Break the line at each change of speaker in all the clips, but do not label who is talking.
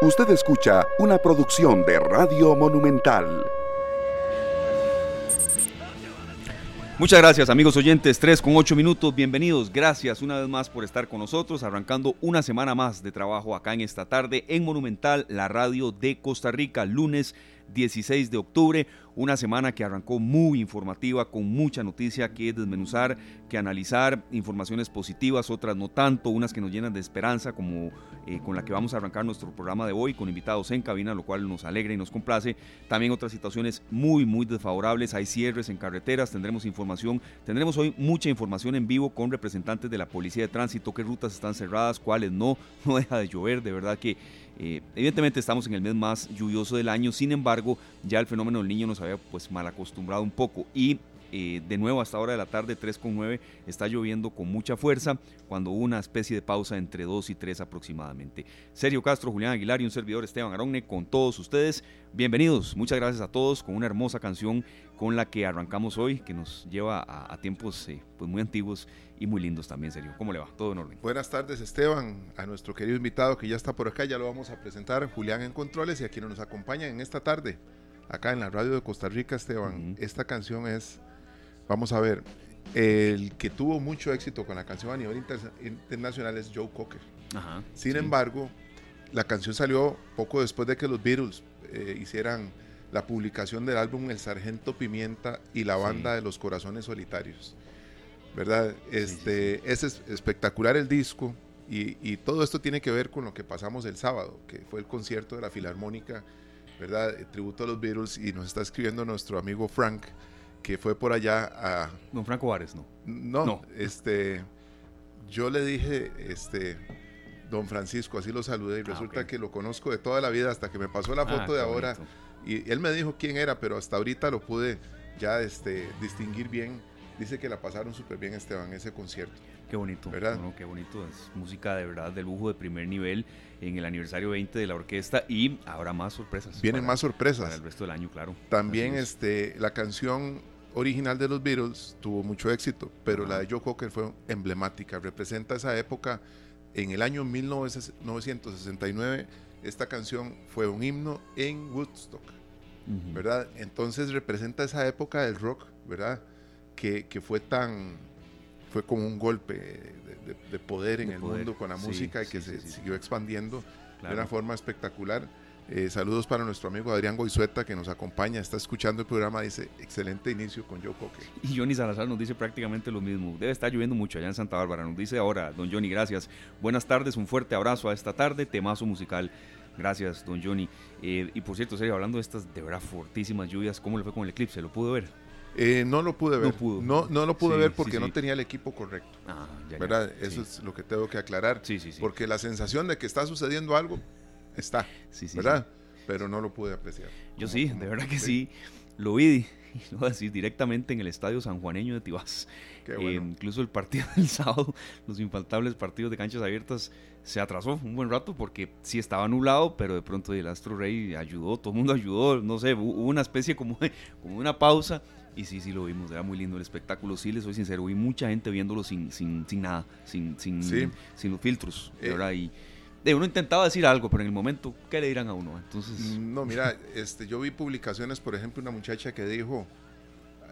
Usted escucha una producción de Radio Monumental.
Muchas gracias amigos oyentes, 3 con 8 minutos, bienvenidos, gracias una vez más por estar con nosotros, arrancando una semana más de trabajo acá en esta tarde en Monumental, la radio de Costa Rica, lunes 16 de octubre, una semana que arrancó muy informativa, con mucha noticia que desmenuzar, que analizar, informaciones positivas, otras no tanto, unas que nos llenan de esperanza, como eh, con la que vamos a arrancar nuestro programa de hoy, con invitados en cabina, lo cual nos alegra y nos complace. También otras situaciones muy, muy desfavorables, hay cierres en carreteras, tendremos información, tendremos hoy mucha información en vivo con representantes de la Policía de Tránsito, qué rutas están cerradas, cuáles no, no deja de llover, de verdad que eh, evidentemente estamos en el mes más lluvioso del año, sin embargo, ya el fenómeno del niño nos había pues mal acostumbrado un poco y eh, de nuevo hasta ahora de la tarde 3.9 está lloviendo con mucha fuerza cuando hubo una especie de pausa entre 2 y 3 aproximadamente. Sergio Castro, Julián Aguilar y un servidor Esteban Aronne con todos ustedes. Bienvenidos, muchas gracias a todos con una hermosa canción con la que arrancamos hoy que nos lleva a, tiempos eh, pues muy antiguos y muy lindos también, serio. ¿Cómo le va? Todo en orden.
Buenas tardes, Esteban, a nuestro querido invitado que ya está por acá, ya lo vamos a presentar, Julián en Controles y a quienes nos acompañan en esta tarde, acá en la radio de Costa Rica, Esteban. Esta canción es, vamos a ver, el que tuvo mucho éxito con la canción a nivel internacional es Joe Cocker. Sin embargo, la canción salió poco después de que los Beatles eh, hicieran la publicación del álbum El Sargento Pimienta y la banda de los Corazones Solitarios. ¿Verdad? Este, Es espectacular el disco y, todo esto tiene que ver con lo que pasamos el sábado, que fue el concierto de la Filarmónica, ¿verdad? tributo a los Beatles y nos está escribiendo nuestro amigo Frank, que fue por allá a...
Don Franco Juárez, ¿no?
No, este, yo le dije, este, Don Francisco, así lo saludé y ah, resulta que lo conozco de toda la vida hasta que me pasó la ah, foto de ahora y él me dijo quién era, pero hasta ahorita lo pude ya este, distinguir bien Dice que la pasaron súper bien, Esteban, ese concierto.
Qué bonito, ¿verdad? qué bonito. Es música de verdad de lujo de primer nivel en el aniversario 20 de la orquesta y habrá más sorpresas.
Vienen más sorpresas.
Para el resto del año, claro.
También este, la canción original de los Beatles tuvo mucho éxito, pero la de Joe Cocker fue emblemática. Representa esa época. En el año 1969, esta canción fue un himno en Woodstock, ¿verdad? Entonces representa esa época del rock, ¿verdad? Que, fue tan, fue como un golpe de, poder en el mundo con la música y que se siguió expandiendo de una forma espectacular. Eh, saludos para nuestro amigo Adrián Goizueta que nos acompaña, está escuchando el programa, dice excelente inicio con Joe Cocker.
Y Johnny Salazar nos dice prácticamente lo mismo. Debe estar lloviendo mucho allá en Santa Bárbara. Nos dice ahora, don Johnny, gracias. Buenas tardes, un fuerte abrazo a esta tarde, temazo musical. Gracias, don Johnny. Eh, y por cierto, serio, hablando de estas de verdad fortísimas lluvias, ¿cómo le fue con el eclipse? ¿Lo pudo ver?
Eh, no lo pude ver. No, no, lo pude ver porque no tenía el equipo correcto. Ah, ¿Verdad? Eso es lo que tengo que aclarar. Porque la sensación de que está sucediendo algo está. ¿Verdad? Pero no lo pude apreciar.
Yo sí, de verdad que sí. Lo vi, lo voy a decir, directamente en el Estadio San Juaneño de Tibás. Eh, incluso el partido del sábado, los infaltables partidos de canchas abiertas, se atrasó un buen rato porque sí estaba nublado, pero de pronto el Astro Rey ayudó, todo el mundo ayudó, no sé, hubo una especie como, como una pausa y sí, sí lo vimos, era muy lindo el espectáculo. Sí, les soy sincero, vi mucha gente viéndolo sin, sin, sin nada, sin, sin, sin los filtros, eh. ¿verdad? Y de uno intentaba decir algo, pero en el momento, ¿qué le dirán a uno? Entonces...
No, mira, este, yo vi publicaciones, por ejemplo, una muchacha que dijo,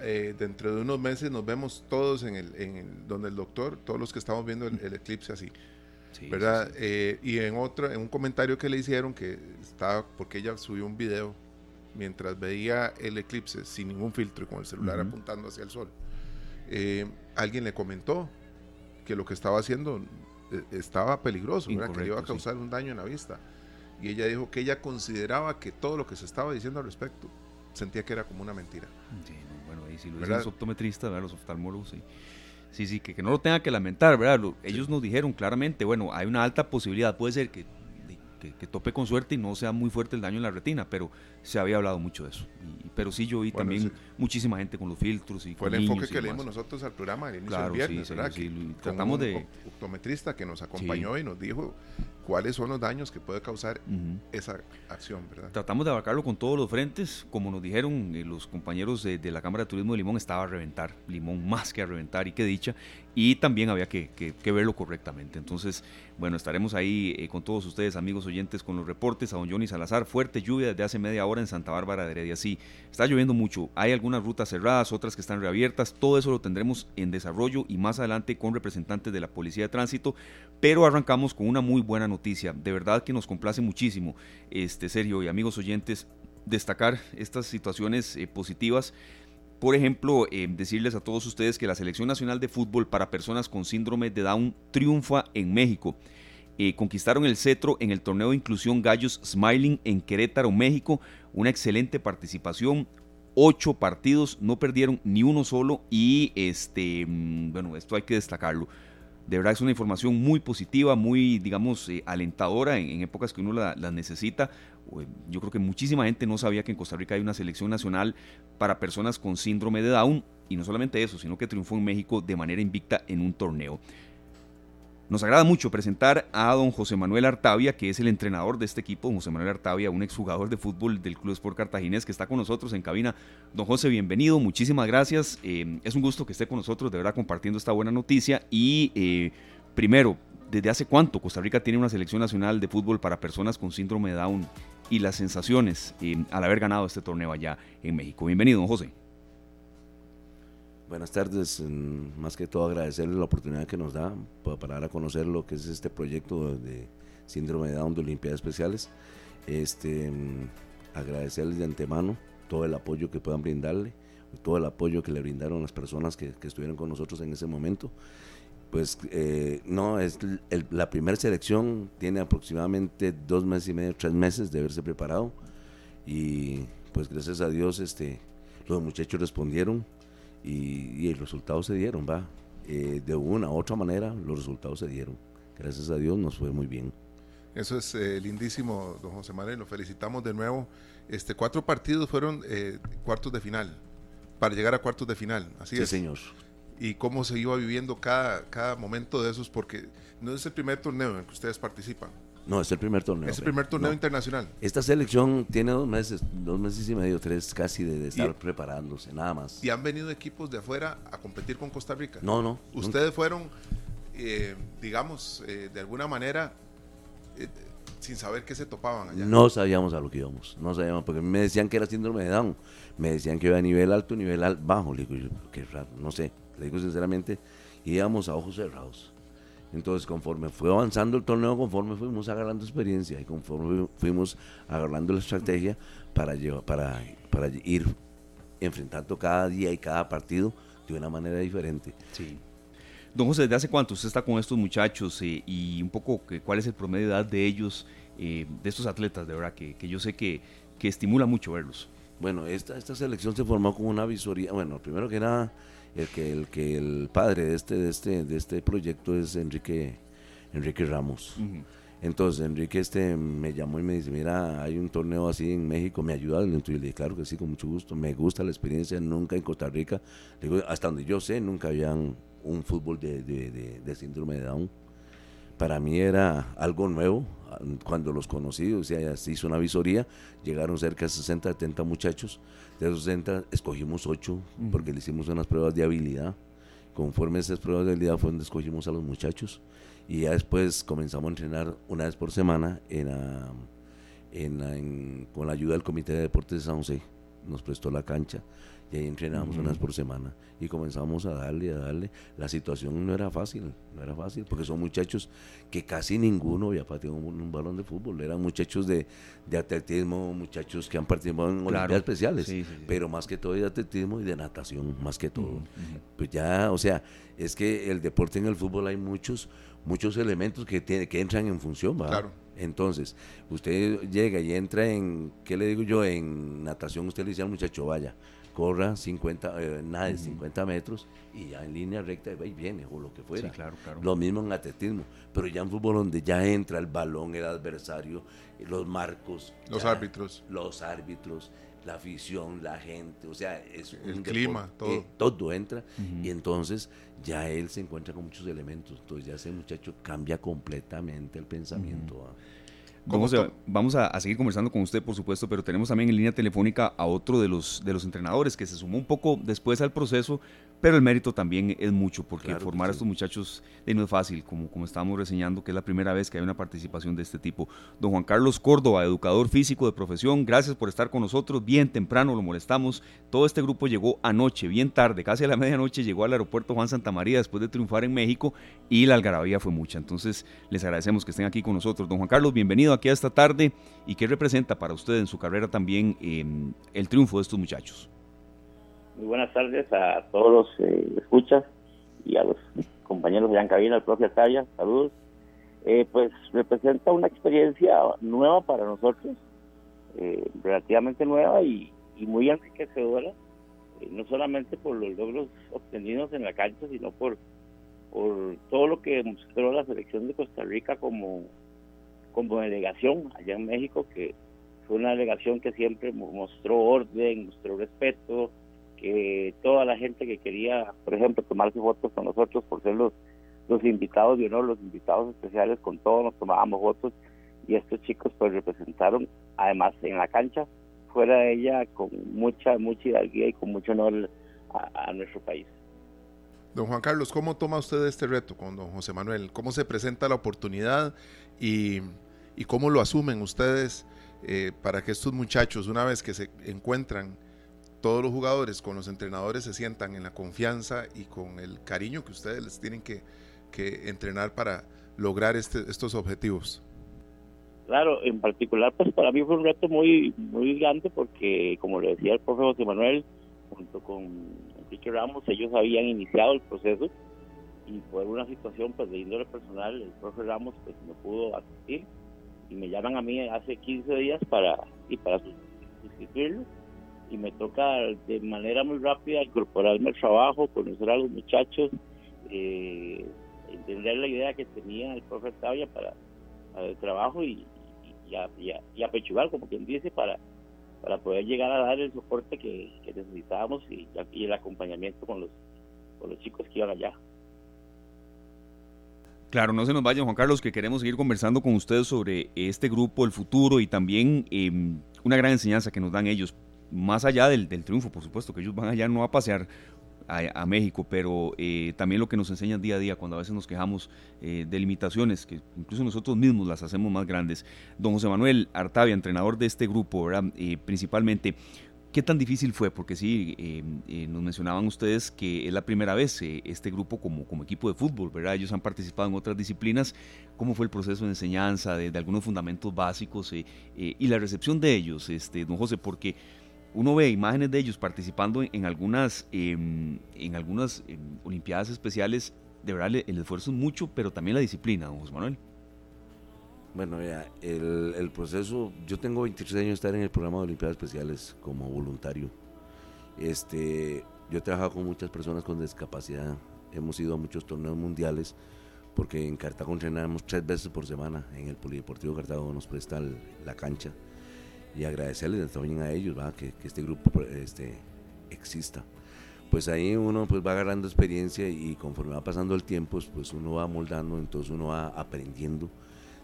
eh, dentro de unos meses nos vemos todos en el, en donde el doctor, todos los que estamos viendo el, eclipse así. ¿Verdad? Eh, y en otro, en un comentario que le hicieron que estaba, porque ella subió un video mientras veía el eclipse sin ningún filtro y con el celular apuntando hacia el sol, eh, alguien le comentó que lo que estaba haciendo eh, estaba peligroso, que le iba a causar un daño en la vista. Y ella dijo que ella consideraba que todo lo que se estaba diciendo al respecto sentía que era como una mentira.
Sí, bueno, ahí si lo dicen los optometristas, los oftalmólogos, sí. Sí, sí, que, no lo tenga que lamentar, ¿verdad? ellos nos dijeron claramente, bueno, hay una alta posibilidad, puede ser que que, tope con suerte y no sea muy fuerte el daño en la retina, pero se había hablado mucho de eso. pero sí yo vi también muchísima gente con los filtros y
Fue el enfoque que leímos nosotros al programa el inicio del viernes, ¿verdad?
Sí, tratamos de...
optometrista que nos acompañó y nos dijo cuáles son los daños que puede causar esa acción, ¿verdad?
Tratamos de abarcarlo con todos los frentes, como nos dijeron eh, los compañeros de, la Cámara de Turismo de Limón, estaba a reventar, Limón más que a reventar y que dicha, y también había que, verlo correctamente. Entonces, bueno, estaremos ahí eh, con todos ustedes, amigos oyentes, con los reportes a don Johnny Salazar, fuerte lluvia desde hace media hora en Santa Bárbara de Heredia, sí, está lloviendo mucho, hay algunas rutas cerradas, otras que están reabiertas, todo eso lo tendremos en desarrollo y más adelante con representantes de la Policía de Tránsito, pero arrancamos con una muy buena noticia, de verdad que nos complace muchísimo, este Sergio y amigos oyentes, destacar estas situaciones eh, positivas. Por ejemplo, eh, decirles a todos ustedes que la Selección Nacional de Fútbol para Personas con Síndrome de Down triunfa en México. Eh, conquistaron el cetro en el torneo de inclusión Gallos Smiling en Querétaro, México. Una excelente participación. Ocho partidos, no perdieron ni uno solo y este, mm, bueno, esto hay que destacarlo. De verdad es una información muy positiva, muy, digamos, eh, alentadora en, épocas que uno la, necesita. Eh, yo creo que muchísima gente no sabía que en Costa Rica hay una selección nacional para personas con síndrome de Down. Y no solamente eso, sino que triunfó en México de manera invicta en un torneo. Nos agrada mucho presentar a don José Manuel Artavia, que es el entrenador de este equipo. José Manuel Artavia, un exjugador de fútbol del Club Sport Cartaginés, que está con nosotros en cabina. Don José, bienvenido, muchísimas gracias. Eh, es un gusto que esté con nosotros, de verdad, compartiendo esta buena noticia. Y eh, primero, ¿desde hace cuánto Costa Rica tiene una selección nacional de fútbol para personas con síndrome de Down? Y las sensaciones eh, al haber ganado este torneo allá en México. Bienvenido, don José.
Buenas tardes, más que todo agradecerle la oportunidad que nos da para dar a conocer lo que es este proyecto de síndrome de Down de Olimpiadas Especiales. Este, agradecerles de antemano todo el apoyo que puedan brindarle, todo el apoyo que le brindaron las personas que, estuvieron con nosotros en ese momento. Pues eh, no, es la primera selección tiene aproximadamente dos meses y medio, tres meses de haberse preparado y pues gracias a Dios este, los muchachos respondieron y, los resultados se dieron, va. Eh, de una u otra manera, los resultados se dieron. Gracias a Dios nos fue muy bien.
Eso es eh, lindísimo, don José Manuel. Lo felicitamos de nuevo. Este, cuatro partidos fueron eh, cuartos de final, para llegar a cuartos de final. Así
sí, señor.
Y cómo se iba viviendo cada, cada momento de esos, porque no es el primer torneo en el que ustedes participan.
No, es el primer torneo.
Es el primer torneo internacional.
Esta selección tiene dos meses, dos meses y medio, tres casi de, estar preparándose, nada más.
¿Y han venido equipos de afuera a competir con Costa Rica?
No, no.
Ustedes fueron, eh, digamos, eh, de alguna manera, eh, sin saber qué se topaban allá.
No sabíamos a lo que íbamos, no sabíamos, porque me decían que era síndrome de Down, me decían que iba a nivel alto, nivel bajo, le digo, qué raro, no sé, le digo sinceramente, íbamos a ojos cerrados entonces, conforme fue avanzando el torneo, conforme fuimos agarrando experiencia y conforme fuimos agarrando la estrategia para, para, para ir enfrentando cada día y cada partido de una manera diferente.
Sí. Don José, ¿desde hace cuánto usted está con estos muchachos eh, y un poco cuál es el promedio de edad de ellos, eh, de estos atletas, de verdad, que, que yo sé que, que, estimula mucho verlos?
Bueno, esta, esta selección se formó con una visoría, bueno, primero que nada el que el que el padre de este de este de este proyecto es Enrique Enrique Ramos. Entonces Enrique este me llamó y me dice, mira, hay un torneo así en México, ¿me ayuda? Entonces le dije, claro que sí, con mucho gusto, me gusta la experiencia, nunca en Costa Rica, digo, hasta donde yo sé, nunca había un fútbol de, de, de, síndrome de Down. Para mí era algo nuevo, cuando los conocí, o sea, se hizo una visoría, llegaron cerca de 60, 70 muchachos, de esos 60 escogimos 8 porque le hicimos unas pruebas de habilidad. Conforme a esas pruebas de habilidad fue donde escogimos a los muchachos y ya después comenzamos a entrenar una vez por semana en, en, con la ayuda del Comité de Deportes de San José. Nos prestó la cancha y ahí entrenábamos unas por semana y comenzamos a darle, a darle. La situación no era fácil, no era fácil, porque son muchachos que casi ninguno había pateado un, balón de fútbol, eran muchachos de, de, atletismo, muchachos que han participado en Olimpiadas especiales, pero más que todo de atletismo y de natación, más que todo. Pues ya, o sea, es que el deporte en el fútbol hay muchos, muchos elementos que, tiene, que entran en función, ¿va?
Claro.
Entonces, usted llega y entra en, ¿qué le digo yo? En natación, usted le dice al muchacho, vaya, corra 50, eh, nada de 50 metros y ya en línea recta y viene o lo que fuera.
claro, claro.
Lo mismo en atletismo, pero ya en fútbol donde ya entra el balón, el adversario, los marcos.
Los árbitros.
Los árbitros. la afición, la gente, o sea, es
el clima, todo.
Eh, todo entra y entonces ya él se encuentra con muchos elementos, entonces ya ese muchacho cambia completamente el pensamiento.
Vamos, a, vamos a, seguir conversando con usted, por supuesto, pero tenemos también en línea telefónica a otro de los, de los entrenadores que se sumó un poco después al proceso, pero el mérito también es mucho, porque formar a estos muchachos no es fácil, como, como estábamos reseñando, que es la primera vez que hay una participación de este tipo. Don Juan Carlos Córdoba, educador físico de profesión, gracias por estar con nosotros. Bien temprano lo molestamos. Todo este grupo llegó anoche, bien tarde, casi a la medianoche, llegó al aeropuerto Juan Santa María después de triunfar en México y la algarabía fue mucha. Entonces, les agradecemos que estén aquí con nosotros. Don Juan Carlos, bienvenido aquí a esta tarde. ¿Y qué representa para usted en su carrera también em, el triunfo de estos muchachos?
Muy buenas tardes a todos los eh, escuchas y a los compañeros de Ancabina, al propio Talla, saludos. Eh, pues representa una experiencia nueva para nosotros, eh, relativamente nueva y, muy enriquecedora, no solamente por los logros obtenidos en la cancha, sino por, por todo lo que mostró la selección de Costa Rica como, como delegación allá en México, que fue una delegación que siempre mostró orden, mostró respeto, que toda la gente que quería, por ejemplo, tomarse fotos con nosotros por ser los, los invitados de honor, los invitados especiales, con todos nos tomábamos fotos y estos chicos pues representaron, además en la cancha, fuera de ella con mucha, mucha hidalguía y con mucho honor a, nuestro país.
Don Juan Carlos, ¿cómo toma usted este reto con don José Manuel? ¿Cómo se presenta la oportunidad y, y cómo lo asumen ustedes eh, para que estos muchachos, una vez que se encuentran todos los jugadores con los entrenadores se sientan en la confianza y con el cariño que ustedes les tienen que, entrenar para lograr este, estos objetivos.
Claro, en particular, pues para mí fue un reto muy muy grande porque, como le decía el profe José Manuel, junto con Enrique Ramos, ellos habían iniciado el proceso y por una situación pues de índole personal, el profe Ramos pues no pudo asistir y me llaman a mí hace 15 días para y para sustituirlo y me toca de manera muy rápida incorporarme al trabajo, conocer a los muchachos, eh, entender la idea que tenía el profe Tavia para, el trabajo y, y, apechugar, como quien dice, para, para poder llegar a dar el soporte que, necesitábamos y, el acompañamiento con los, con los chicos que iban allá.
Claro, no se nos vayan, Juan Carlos, que queremos seguir conversando con ustedes sobre este grupo, el futuro y también em, una gran enseñanza que nos dan ellos más allá del, triunfo, por supuesto, que ellos van allá no a pasear a, México, pero eh, también lo que nos enseñan día a día cuando a veces nos quejamos eh, de limitaciones, que incluso nosotros mismos las hacemos más grandes. Don José Manuel Artavia, entrenador de este grupo, ¿verdad? Eh, principalmente, ¿qué tan difícil fue? Porque sí, nos mencionaban ustedes que es la primera vez este grupo como, como equipo de fútbol, ¿verdad? Ellos han participado en otras disciplinas. ¿Cómo fue el proceso de enseñanza de, algunos fundamentos básicos y la recepción de ellos, este, don José? Porque uno ve imágenes de ellos participando en, algunas, em, en algunas em, Olimpiadas especiales, de verdad el esfuerzo es mucho, pero también la disciplina, don José Manuel.
Bueno, ya, el, proceso, yo tengo 23 años de estar en el programa de Olimpiadas Especiales como voluntario. Este, yo he trabajado con muchas personas con discapacidad, hemos ido a muchos torneos mundiales, porque en Cartago entrenamos tres veces por semana, en el Polideportivo Cartago nos presta la cancha y agradecerles también a ellos Que, este grupo este, exista. Pues ahí uno pues va agarrando experiencia y conforme va pasando el tiempo, pues uno va moldando, entonces uno va aprendiendo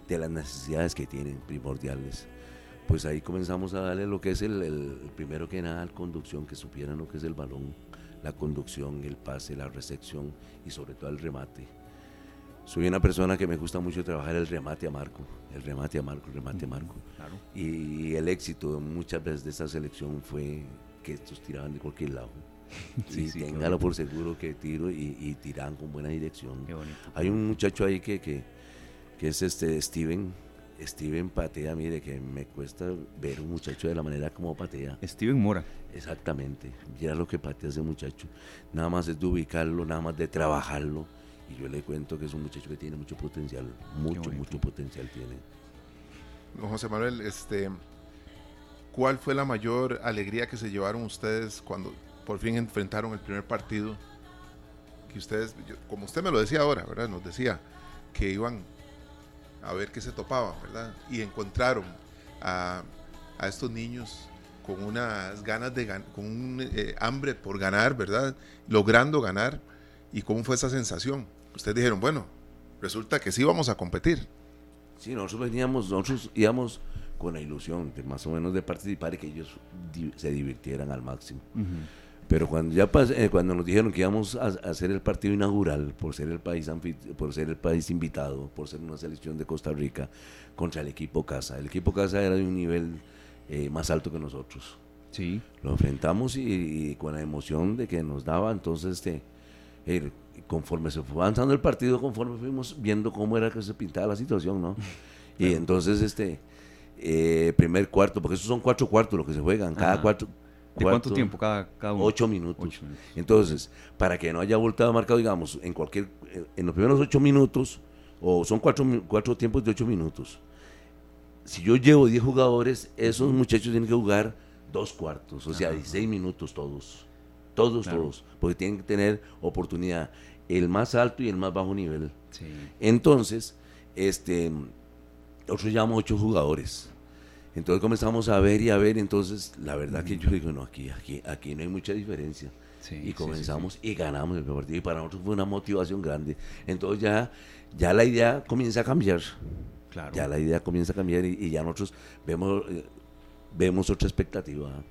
de las necesidades que tienen primordiales. Pues ahí comenzamos a darle lo que es el, el primero que nada, la conducción, que supieran lo que es el balón, la conducción, el pase, la recepción y sobre todo el remate soy una persona que me gusta mucho trabajar el remate a Marco, el remate a Marco, el remate a Marco. Y el éxito muchas veces de esta selección fue que estos tiraban de cualquier lado. sí, y téngalo por seguro que tiro y, y, tiran con buena dirección. Hay un muchacho ahí que, que, que, es este Steven. Steven patea, mire, que me cuesta ver un muchacho de la manera como patea.
Steven Mora.
Exactamente. Mira lo que patea ese muchacho. Nada más es de ubicarlo, nada más de trabajarlo y yo le cuento que es un muchacho que tiene mucho potencial, mucho, mucho potencial tiene.
José Manuel, este, ¿cuál fue la mayor alegría que se llevaron ustedes cuando por fin enfrentaron el primer partido? Que ustedes, como usted me lo decía ahora, ¿verdad? Nos decía que iban a ver qué se topaba, ¿verdad? Y encontraron a, a estos niños con unas ganas de con un eh, hambre por ganar, ¿verdad? Logrando ganar. ¿Y cómo fue esa sensación? Ustedes dijeron, bueno, resulta que sí vamos a competir.
Sí, nosotros veníamos, nosotros íbamos con la ilusión de más o menos de participar y que ellos se divirtieran al máximo. Pero cuando ya eh, cuando nos dijeron que íbamos a, hacer el partido inaugural por ser el país por ser el país invitado, por ser una selección de Costa Rica contra el equipo casa. El equipo casa era de un nivel eh, más alto que nosotros.
Sí.
Lo enfrentamos y, con la emoción de que nos daba, entonces este conforme se fue avanzando el partido, conforme fuimos viendo cómo era que se pintaba la situación, ¿no? Y entonces este eh, primer cuarto, porque esos son cuatro cuartos los que se juegan, cada cuarto
¿De cuánto tiempo cada, cada uno?
Ocho minutos. Entonces, para que no haya voltado marcado, digamos, en cualquier, eh, en los primeros ocho minutos, o son cuatro, cuatro tiempos de ocho minutos. Si yo llevo diez jugadores, esos muchachos tienen que jugar dos cuartos, o sea, 16 minutos todos. Todos, todos. Porque tienen que tener oportunidad. El más alto y el más bajo nivel. Entonces, este, nosotros llevamos ocho jugadores. Entonces comenzamos a ver y a ver, entonces la verdad que yo digo, no, aquí, aquí, aquí no hay mucha diferencia. y comenzamos y ganamos el partido y para nosotros fue una motivación grande. Entonces ya, ya la idea comienza a cambiar. Claro. Ya la idea comienza a cambiar y, ya nosotros vemos, eh, vemos otra expectativa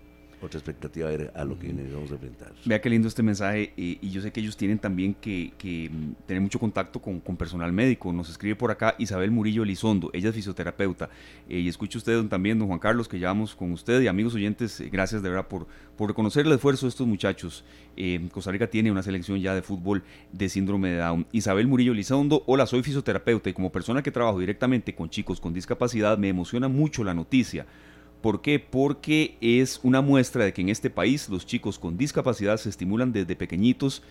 otra expectativa a lo que vamos a enfrentar.
Vea qué lindo este mensaje y yo sé que ellos tienen también que, mm, tener mucho contacto con, personal médico. Nos escribe por acá Isabel Murillo Elizondo, ella es fisioterapeuta eh, y escucha usted también, don Juan Carlos, que llevamos con usted y amigos oyentes, eh, gracias de verdad por, por reconocer el esfuerzo de estos muchachos. Eh, Costa Rica tiene una selección ya de fútbol de síndrome de Down. Isabel Murillo Elizondo, hola, soy fisioterapeuta y como persona que trabajo directamente con chicos con discapacidad me emociona mucho la noticia ¿Por qué? Porque es una muestra de que en este país los chicos con discapacidad se estimulan desde pequeñitos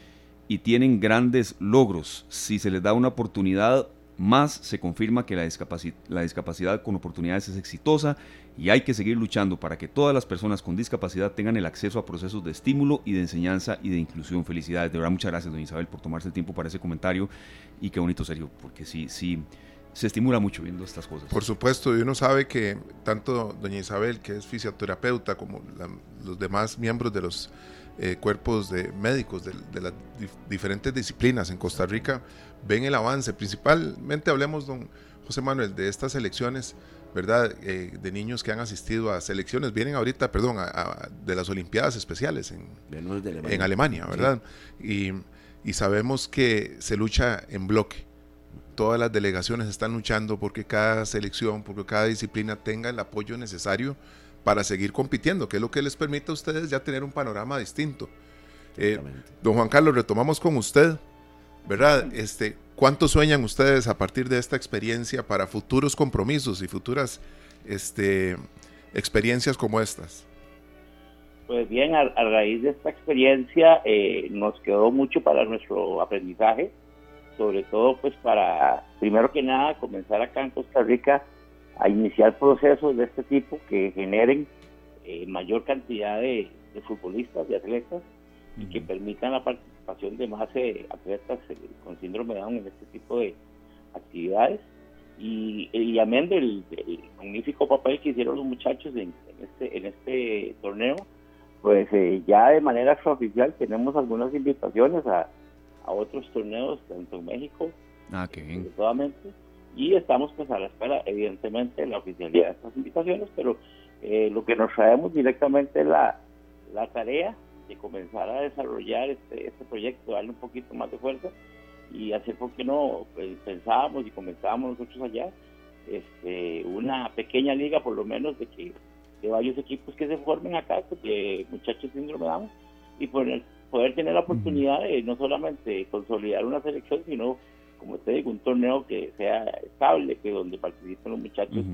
y tienen grandes logros. Si se les da una oportunidad más, se confirma que la, discapacidad, con oportunidades es exitosa y hay que seguir luchando para que todas las personas con discapacidad tengan el acceso a procesos de estímulo y de enseñanza y de inclusión. Felicidades. De verdad, muchas gracias, doña Isabel, por tomarse el tiempo para ese comentario y qué bonito, serio, porque sí, sí se estimula mucho viendo estas cosas.
Por supuesto, y uno sabe que tanto doña Isabel, que es fisioterapeuta, como los demás miembros de los eh, cuerpos de médicos de, las diferentes disciplinas en Costa Rica, ven el avance. Principalmente hablemos, don José Manuel, de estas elecciones, ¿verdad? Eh, de niños que han asistido a selecciones, vienen ahorita, perdón, de las Olimpiadas Especiales en, en Alemania, ¿verdad? Y, y sabemos que se lucha en bloque todas las delegaciones están luchando porque cada selección, porque cada disciplina tenga el apoyo necesario para seguir compitiendo, que es lo que les permite a ustedes ya tener un panorama distinto. Eh, don Juan Carlos, retomamos con usted, ¿verdad? Este, ¿Cuánto sueñan ustedes a partir de esta experiencia para futuros compromisos y futuras este, experiencias como estas?
Pues bien, a, raíz de esta experiencia eh, nos quedó mucho para nuestro aprendizaje sobre todo pues para, primero que nada, comenzar acá en Costa Rica a iniciar procesos de este tipo que generen eh, mayor cantidad de, futbolistas, y atletas, y que permitan la participación de más eh, atletas eh, con síndrome de Down en este tipo de actividades. Y, y amén del, magnífico papel que hicieron los muchachos en, este, en este torneo, pues ya de manera extraoficial tenemos algunas invitaciones a a otros torneos, tanto en México,
ah, qué bien.
y estamos pues a la espera, evidentemente, de la oficialidad de estas invitaciones, pero eh, lo que nos traemos directamente es la, la tarea de comenzar a desarrollar este, este proyecto, darle un poquito más de fuerza y hacer, ¿por qué no? Pues, pensábamos y comenzábamos nosotros allá, este, una pequeña liga por lo menos de que de varios equipos que se formen acá, de muchachos síndrome Down, y poner poder tener la oportunidad de no solamente consolidar una selección, sino, como te digo, un torneo que sea estable, que donde participen los muchachos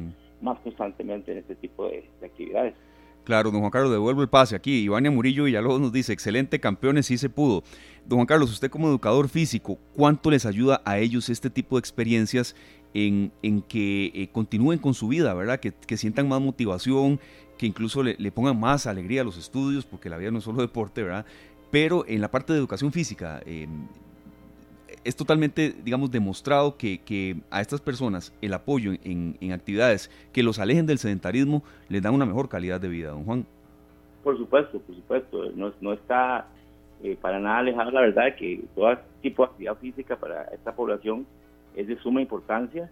más constantemente en este tipo de, actividades.
Claro, don Juan Carlos, devuelvo el pase aquí. Ivania Murillo Villalobos nos dice, excelente campeones, sí se pudo. Don Juan Carlos, usted como educador físico, ¿cuánto les ayuda a ellos este tipo de experiencias en, en que eh, continúen con su vida, ¿verdad? Que, que, sientan más motivación, que incluso le, le, pongan más alegría a los estudios, porque la vida no es solo deporte, ¿verdad? Pero en la parte de educación física em, es totalmente, digamos, demostrado que, a estas personas el apoyo en, actividades que los alejen del sedentarismo les da una mejor calidad de vida, don Juan.
Por supuesto, por supuesto. No, no está eh, para nada alejado la verdad que todo tipo de actividad física para esta población es de suma importancia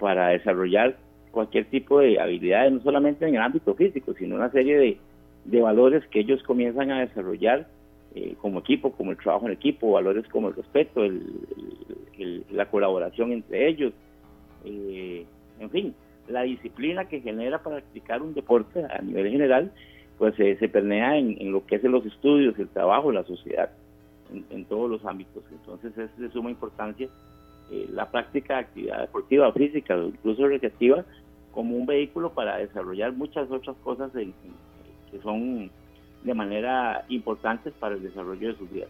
para desarrollar cualquier tipo de habilidades, no solamente en el ámbito físico, sino una serie de, de valores que ellos comienzan a desarrollar eh, como equipo, como el trabajo en equipo, valores como el respeto, el, la colaboración entre ellos, eh, en fin, la disciplina que genera para practicar un deporte a nivel general, pues eh, se pernea en, lo que es los estudios, el trabajo, la sociedad, en, todos los ámbitos. Entonces es de suma importancia la práctica de actividad deportiva, física, incluso recreativa, como un vehículo para desarrollar muchas otras cosas que son de manera importante para el desarrollo de sus vidas.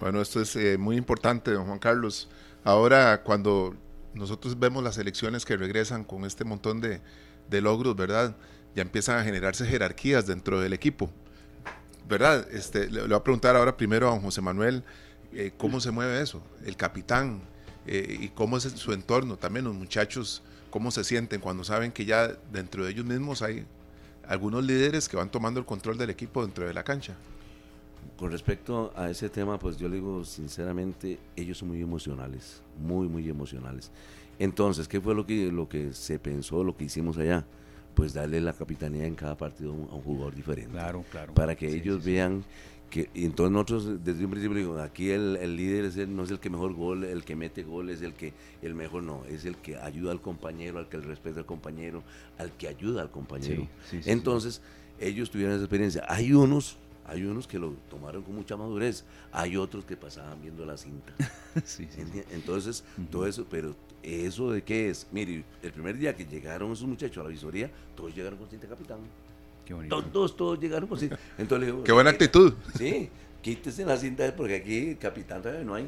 Bueno, esto es eh, muy importante, don Juan Carlos. Ahora, cuando nosotros vemos las elecciones que regresan con este montón de, logros, ¿verdad? Ya empiezan a generarse jerarquías dentro del equipo, ¿verdad? Este, le, voy a preguntar ahora primero a don José Manuel, eh, ¿cómo se mueve eso? El capitán, eh, y cómo es su entorno, también los muchachos, cómo se sienten cuando saben que ya dentro de ellos mismos hay algunos líderes que van tomando el control del equipo dentro de la cancha.
Con respecto a ese tema, pues yo le digo sinceramente, ellos son muy emocionales, muy, muy emocionales. Entonces, ¿qué fue lo que, lo que se pensó, lo que hicimos allá? Pues darle la capitanía en cada partido a un, jugador diferente.
Claro, claro.
Para que ellos vean y entonces nosotros desde un principio digo, aquí el, líder es no es el que mejor gol, el que mete gol, es el que el mejor no, es el que ayuda al compañero, al que respeta al compañero, al que ayuda al compañero. entonces, ellos tuvieron esa experiencia. Hay unos, hay unos que lo tomaron con mucha madurez, hay otros que pasaban viendo la cinta. entonces, todo eso, pero eso de qué es, mire, el primer día que llegaron esos muchachos a la visoría, todos llegaron con cinta capitán. Todos, todos llegaron con cinta. Entonces
Qué buena actitud.
Sí, quítese la cinta porque aquí capitán todavía no hay.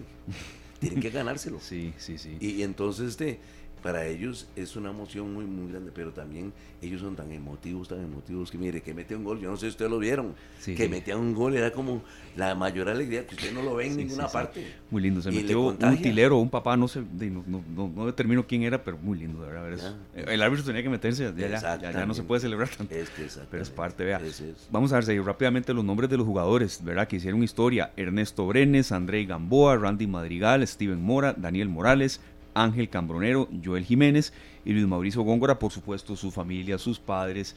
Tienen que ganárselo.
Sí, sí, sí.
Y, y entonces, este, para ellos es una emoción muy, muy grande, pero también ellos son tan emotivos, tan emotivos que mire, que mete un gol, yo no sé si ustedes lo vieron, que metía un gol era como la mayor alegría que usted no lo ve en ninguna parte.
Muy lindo, se metió un tilero, un papá, no sé, no, no, no, determino quién era, pero muy lindo, de verdad. el árbitro tenía que meterse, ya, ya, no se puede celebrar tanto, pero es parte, vea. Vamos a ver si rápidamente los nombres de los jugadores, ¿verdad? Que hicieron historia, Ernesto Brenes, André Gamboa, Randy Madrigal, Steven Mora, Daniel Morales, Ángel Cambronero, Joel Jiménez y Luis Mauricio Góngora, por supuesto, su familia, sus padres,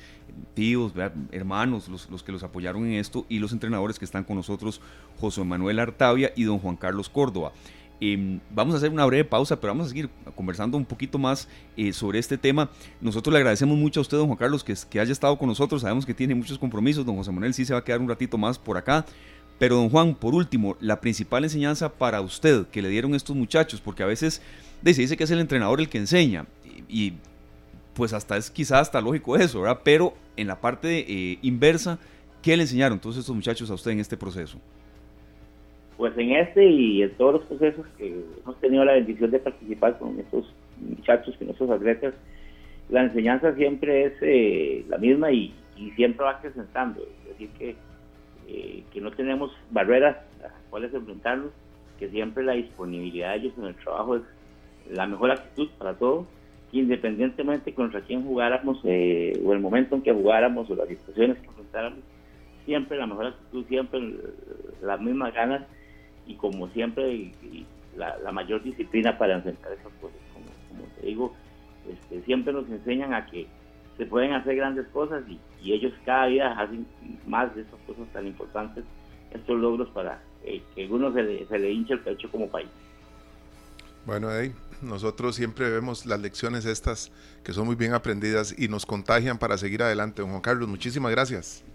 tíos, hermanos, los, que los apoyaron en esto y los entrenadores que están con nosotros, José Manuel Artavia y don Juan Carlos Córdoba. Em, vamos a hacer una breve pausa, pero vamos a seguir conversando un poquito más eh, sobre este tema. Nosotros le agradecemos mucho a usted, don Juan Carlos, que, que haya estado con nosotros. Sabemos que tiene muchos compromisos. Don José Manuel sí se va a quedar un ratito más por acá. Pero, don Juan, por último, la principal enseñanza para usted que le dieron estos muchachos, porque a veces se dice que es el entrenador el que enseña y, pues hasta es quizás hasta lógico eso, ¿verdad? Pero en la parte eh, inversa, ¿qué le enseñaron todos estos muchachos a usted en este proceso?
Pues en este y en todos los procesos que hemos tenido la bendición de participar con estos muchachos, con estos atletas, la enseñanza siempre es eh, la misma y, siempre va acrecentando. Es decir, que, eh, que no tenemos barreras a las cuales enfrentarnos, que siempre la disponibilidad de ellos en el trabajo es la mejor actitud para todos, independientemente contra quién jugáramos eh, o el momento en que jugáramos o las situaciones que enfrentáramos, siempre la mejor actitud, siempre las mismas ganas y como siempre la, mayor disciplina para enfrentar esas cosas. Como, te digo, este, siempre nos enseñan a que se pueden hacer grandes cosas y, ellos cada día hacen más de esas cosas tan importantes, estos logros para eh, que uno se le, se le hinche el pecho como país.
Bueno, Eddie, nosotros siempre vemos las lecciones estas que son muy bien aprendidas y nos contagian para seguir adelante. Don Juan Carlos, muchísimas gracias.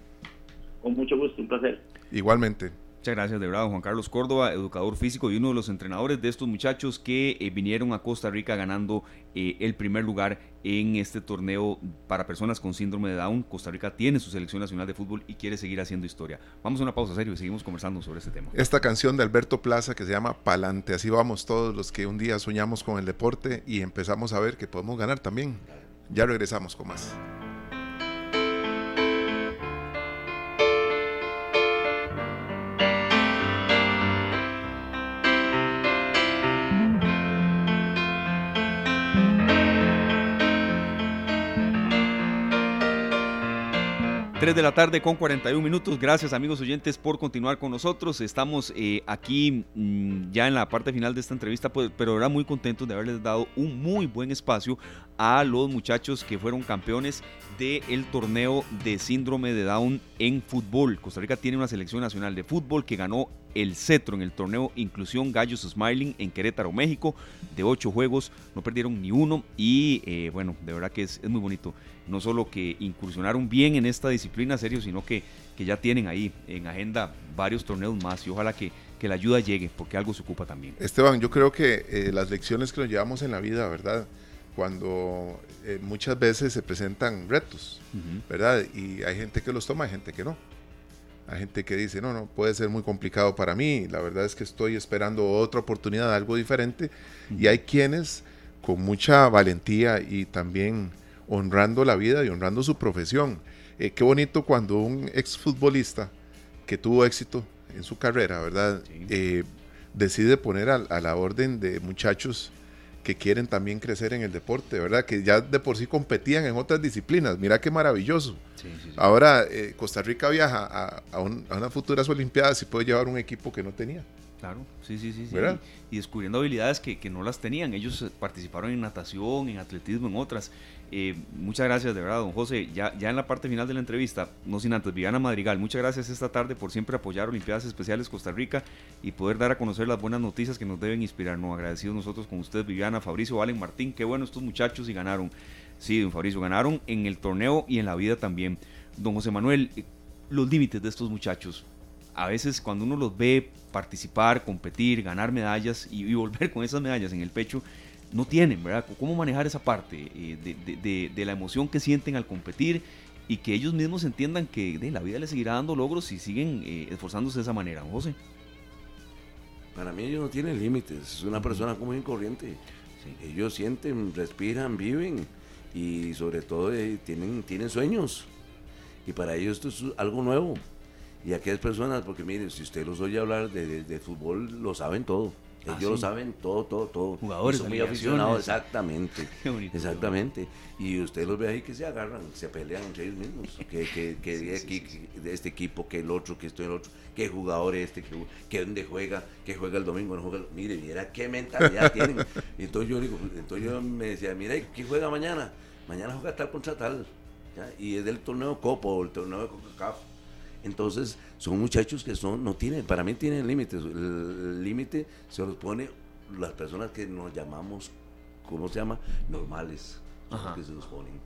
Con mucho gusto, un placer.
Igualmente.
Muchas gracias, de verdad, Juan Carlos Córdoba, educador físico y uno de los entrenadores de estos muchachos que eh, vinieron a Costa Rica ganando eh, el primer lugar en este torneo para personas con síndrome de Down. Costa Rica tiene su selección nacional de fútbol y quiere seguir haciendo historia. Vamos a una pausa serio y seguimos conversando sobre este tema.
Esta canción de Alberto Plaza que se llama Palante, así vamos todos los que un día soñamos con el deporte y empezamos a ver que podemos ganar también. Ya regresamos con más.
3 de la tarde con 41 minutos. Gracias amigos oyentes por continuar con nosotros. Estamos eh, aquí mm, ya en la parte final de esta entrevista, pues, pero ahora muy contentos de haberles dado un muy buen espacio a los muchachos que fueron campeones del torneo de síndrome de Down en fútbol. Costa Rica tiene una selección nacional de fútbol que ganó el cetro en el torneo Inclusión Gallos Smiling en Querétaro, México. De ocho juegos no perdieron ni uno y eh, bueno, de verdad que es, muy bonito. No solo que incursionaron bien en esta disciplina serio, sino que, que ya tienen ahí en agenda varios torneos más y ojalá que, que la ayuda llegue porque algo se ocupa también.
Esteban, yo creo que eh, las lecciones que nos llevamos en la vida, ¿verdad? Cuando eh, muchas veces se presentan retos, uh -huh. ¿verdad? Y hay gente que los toma, hay gente que no. Hay gente que dice, no, no, puede ser muy complicado para mí, la verdad es que estoy esperando otra oportunidad, algo diferente. Uh -huh. Y hay quienes con mucha valentía y también honrando la vida y honrando su profesión. Eh, qué bonito cuando un exfutbolista que tuvo éxito en su carrera, ¿verdad? Sí. Eh, decide poner a, a, la orden de muchachos que quieren también crecer en el deporte, ¿verdad? Que ya de por sí competían en otras disciplinas. Mira qué maravilloso. Sí, sí, sí. Ahora eh, Costa Rica viaja a, a, un, a, unas futuras Olimpiadas y puede llevar un equipo que no tenía.
Claro, sí, sí, sí. ¿verdad? Y, y, descubriendo habilidades que, que, no las tenían. Ellos participaron en natación, en atletismo, en otras. Eh, muchas gracias, de verdad, don José. Ya, ya en la parte final de la entrevista, no sin antes, Viviana Madrigal, muchas gracias esta tarde por siempre apoyar Olimpiadas Especiales Costa Rica y poder dar a conocer las buenas noticias que nos deben inspirarnos. Agradecidos nosotros con usted, Viviana, Fabricio, Valen, Martín. Qué bueno estos muchachos y ganaron. Sí, don Fabricio, ganaron en el torneo y en la vida también. Don José Manuel, eh, los límites de estos muchachos. A veces cuando uno los ve participar, competir, ganar medallas y, y volver con esas medallas en el pecho, no tienen, ¿verdad? ¿Cómo manejar esa parte eh, de, de, de, de, la emoción que sienten al competir y que ellos mismos entiendan que la vida les seguirá dando logros si siguen eh, esforzándose de esa manera, José?
Para mí ellos no tienen límites, es una persona común y corriente. Sí. Ellos sienten, respiran, viven y sobre todo eh, tienen, tienen sueños. Y para ellos esto es algo nuevo. Y aquellas personas, porque miren, si usted los oye hablar de, de fútbol, lo saben todo ellos ah, sí. lo saben todo, todo, todo.
Jugadores,
son muy aficionados, exactamente. exactamente. Y usted los ve ahí que se agarran, se pelean entre ellos mismos. Que, que, que, sí, de, sí, de, este equipo, que el otro, que esto y el otro, que jugador este, que, que dónde juega, que juega el domingo, no juega. Mire, mira qué mentalidad tienen. Entonces yo digo, entonces yo me decía, mira, ¿quién juega mañana? Mañana juega tal contra tal. ¿ya? Y es del torneo Copo, el torneo de Coca-Cola entonces, son muchachos que son, no tienen, para mí tienen límites. El límite se los pone las personas que nos llamamos, ¿cómo se llama? Normales. Ajá. Que se los ponen.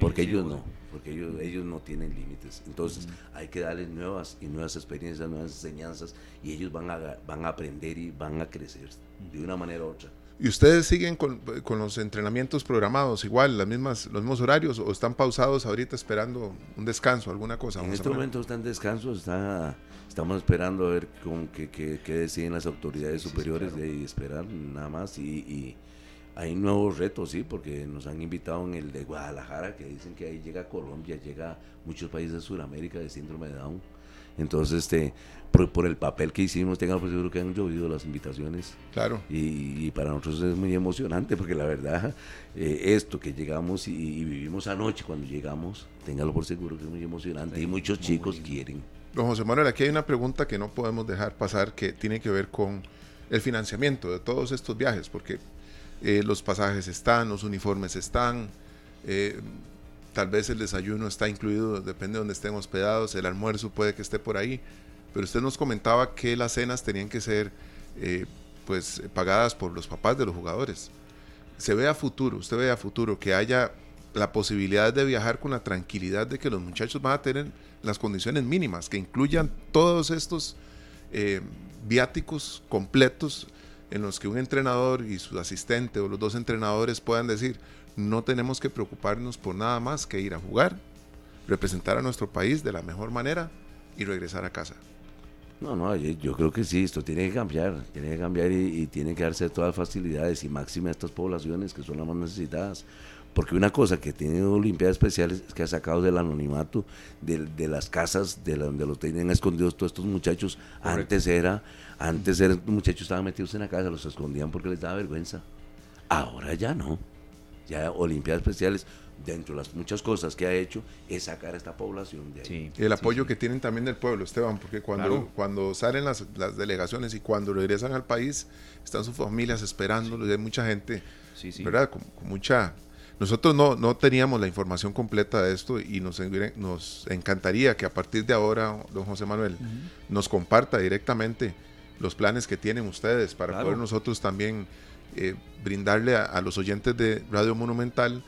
Porque ellos no, porque ellos, ellos no tienen límites. Entonces, uh -huh. hay que darles nuevas y nuevas experiencias, nuevas enseñanzas, y ellos van a, van a aprender y van a crecer de una manera u otra.
¿Y ustedes siguen con, con, los entrenamientos programados igual, las mismas, los mismos horarios, o están pausados ahorita esperando un descanso, alguna cosa?
En este momento está en descanso, está, estamos esperando a ver con qué, qué, qué deciden las autoridades sí, superiores sí, claro. de esperar nada más. Y, y, hay nuevos retos, sí, porque nos han invitado en el de Guadalajara, que dicen que ahí llega Colombia, llega muchos países de Sudamérica de síndrome de Down. Entonces, este, por, por, el papel que hicimos, tengan por seguro que han llovido las invitaciones.
Claro.
Y, y para nosotros es muy emocionante porque la verdad, eh, esto que llegamos y, y, vivimos anoche cuando llegamos, téngalo por seguro que es muy emocionante sí, y muchos chicos quieren.
Don José Manuel, aquí hay una pregunta que no podemos dejar pasar que tiene que ver con el financiamiento de todos estos viajes, porque eh, los pasajes están, los uniformes están, eh, tal vez el desayuno está incluido, depende de donde estén hospedados, el almuerzo puede que esté por ahí, pero usted nos comentaba que las cenas tenían que ser eh, pues pagadas por los papás de los jugadores. Se ve a futuro, usted ve a futuro que haya la posibilidad de viajar con la tranquilidad de que los muchachos van a tener las condiciones mínimas, que incluyan todos estos eh, viáticos completos en los que un entrenador y su asistente o los dos entrenadores puedan decir, no tenemos que preocuparnos por nada más que ir a jugar, representar a nuestro país de la mejor manera y regresar a casa.
No, no, yo creo que sí, esto tiene que cambiar, tiene que cambiar y, y tiene que darse todas las facilidades y máxima a estas poblaciones que son las más necesitadas. Porque una cosa que tiene Olimpiadas Especiales es que ha sacado del anonimato, de, de las casas de la, donde los tienen escondidos todos estos muchachos. Correcto. Antes era, antes eran muchachos estaban metidos en la casa, los escondían porque les daba vergüenza. Ahora ya no. ya Olimpiadas Especiales, dentro de las muchas cosas que ha hecho, es sacar a esta población de ahí.
y el apoyo que tienen también del pueblo, Esteban, porque cuando, cuando salen las, las, delegaciones y cuando regresan al país, están sus familias esperándolo y hay mucha gente, ¿verdad? Con, mucha... Nosotros no, no teníamos la información completa de esto y nos, nos encantaría que a partir de ahora, don José Manuel, nos comparta directamente los planes que tienen ustedes para poder nosotros también eh, brindarle a, los oyentes de Radio Monumental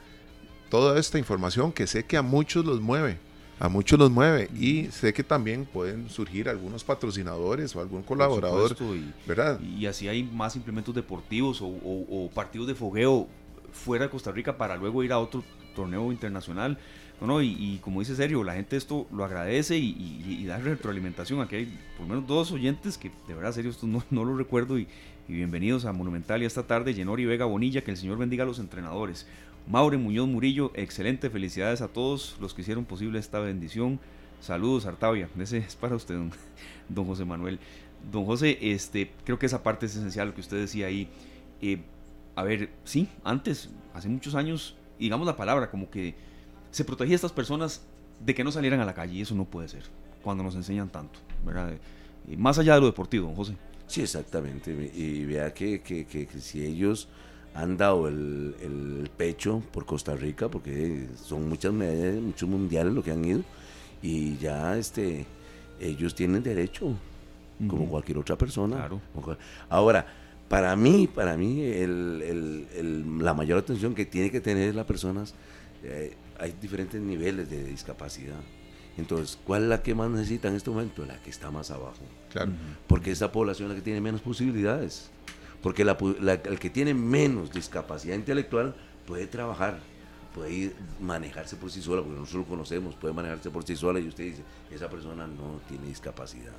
toda esta información que sé que a muchos los mueve, a muchos los mueve y sé que también pueden surgir algunos patrocinadores o algún colaborador,
y,
¿verdad?
Y así hay más implementos deportivos o, partidos de fogueo fuera de Costa Rica para luego ir a otro torneo internacional. No, no, y, como dice Sergio, la gente esto lo agradece y, da retroalimentación. Aquí hay por lo menos dos oyentes que de verdad, Sergio, esto no, no lo recuerdo y, bienvenidos a Monumental y esta tarde, Yenori Vega Bonilla, que el Señor bendiga a los entrenadores. Maure Muñoz Murillo, excelente, felicidades a todos los que hicieron posible esta bendición. Saludos, Artavia, ese es para usted, don, José Manuel. Don José, este, creo que esa parte es esencial, lo que usted decía ahí. Eh, a ver, sí, antes, hace muchos años, digamos la palabra, como que se protegía a estas personas de que no salieran a la calle, y eso no puede ser, cuando nos enseñan tanto, ¿verdad? Y más allá de lo deportivo, don José.
Sí, exactamente, y vea que, que, que si ellos han dado el, pecho por Costa Rica, porque son muchas medallas, muchos mundiales lo que han ido, y ya este ellos tienen derecho, como cualquier otra persona. Ahora, para mí, para mí, la mayor atención que tiene que tener las personas, eh, hay diferentes niveles de discapacidad. Entonces, ¿cuál es la que más necesita en este momento? La que está más abajo.
Claro.
Porque esa población es la que tiene menos posibilidades. Porque el que tiene menos discapacidad intelectual puede trabajar, puede ir, manejarse por sí sola, porque nosotros lo conocemos, puede manejarse por sí sola y usted dice, esa persona no tiene discapacidad.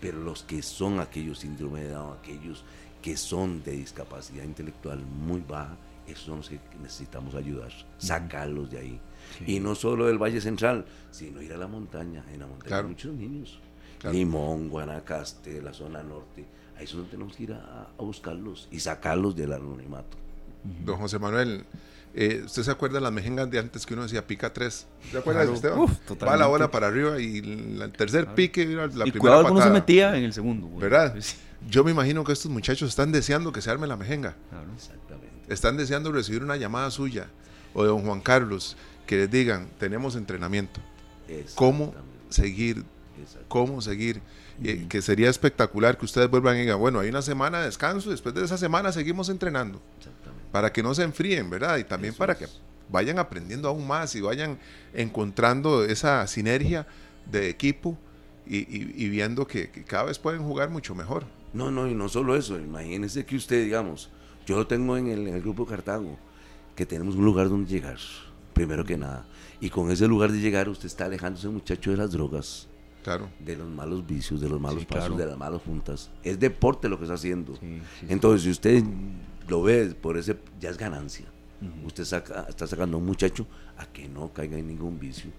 Pero los que son aquellos síndrome de Down, aquellos que son de discapacidad intelectual muy baja, esos son los que necesitamos ayudar, sacarlos de ahí. Y no solo del Valle Central, sino ir a la montaña. En la montaña hay muchos niños. Limón, Guanacaste, la zona norte Ahí es donde tenemos que ir a, buscarlos y sacarlos del anonimato.
Don José Manuel, eh, ¿usted se acuerda de las mejengas de antes que uno decía pica tres? ¿Se acuerda de usted? Va la bola para arriba y el tercer pique la y primera
cuidado patada. no se metía en el segundo.
¿Verdad? Yo me imagino que estos muchachos están deseando que se arme la mejenga. Exactamente. Están deseando recibir una llamada suya o de don Juan Carlos que les digan, tenemos entrenamiento. ¿Cómo seguir? ¿Cómo seguir? que sería espectacular que ustedes vuelvan y digan, bueno, hay una semana de descanso después de esa semana seguimos entrenando. Para que no se enfríen, ¿verdad? Y también para que vayan aprendiendo aún más y vayan encontrando esa sinergia de equipo y, viendo que, cada vez pueden jugar mucho mejor.
No, no, y no solo eso, imagínense que usted, digamos, yo lo tengo en el, en el grupo Cartago, que tenemos un lugar donde llegar, primero que nada. Y con ese lugar de llegar usted está alejándose muchacho de las drogas de los malos vicios, de los malos pasos, de las malas juntas. Es deporte lo que está haciendo. Entonces, si usted lo ve por ese, ya es ganancia. Usted saca, está sacando a un muchacho a que no caiga en ningún vicio.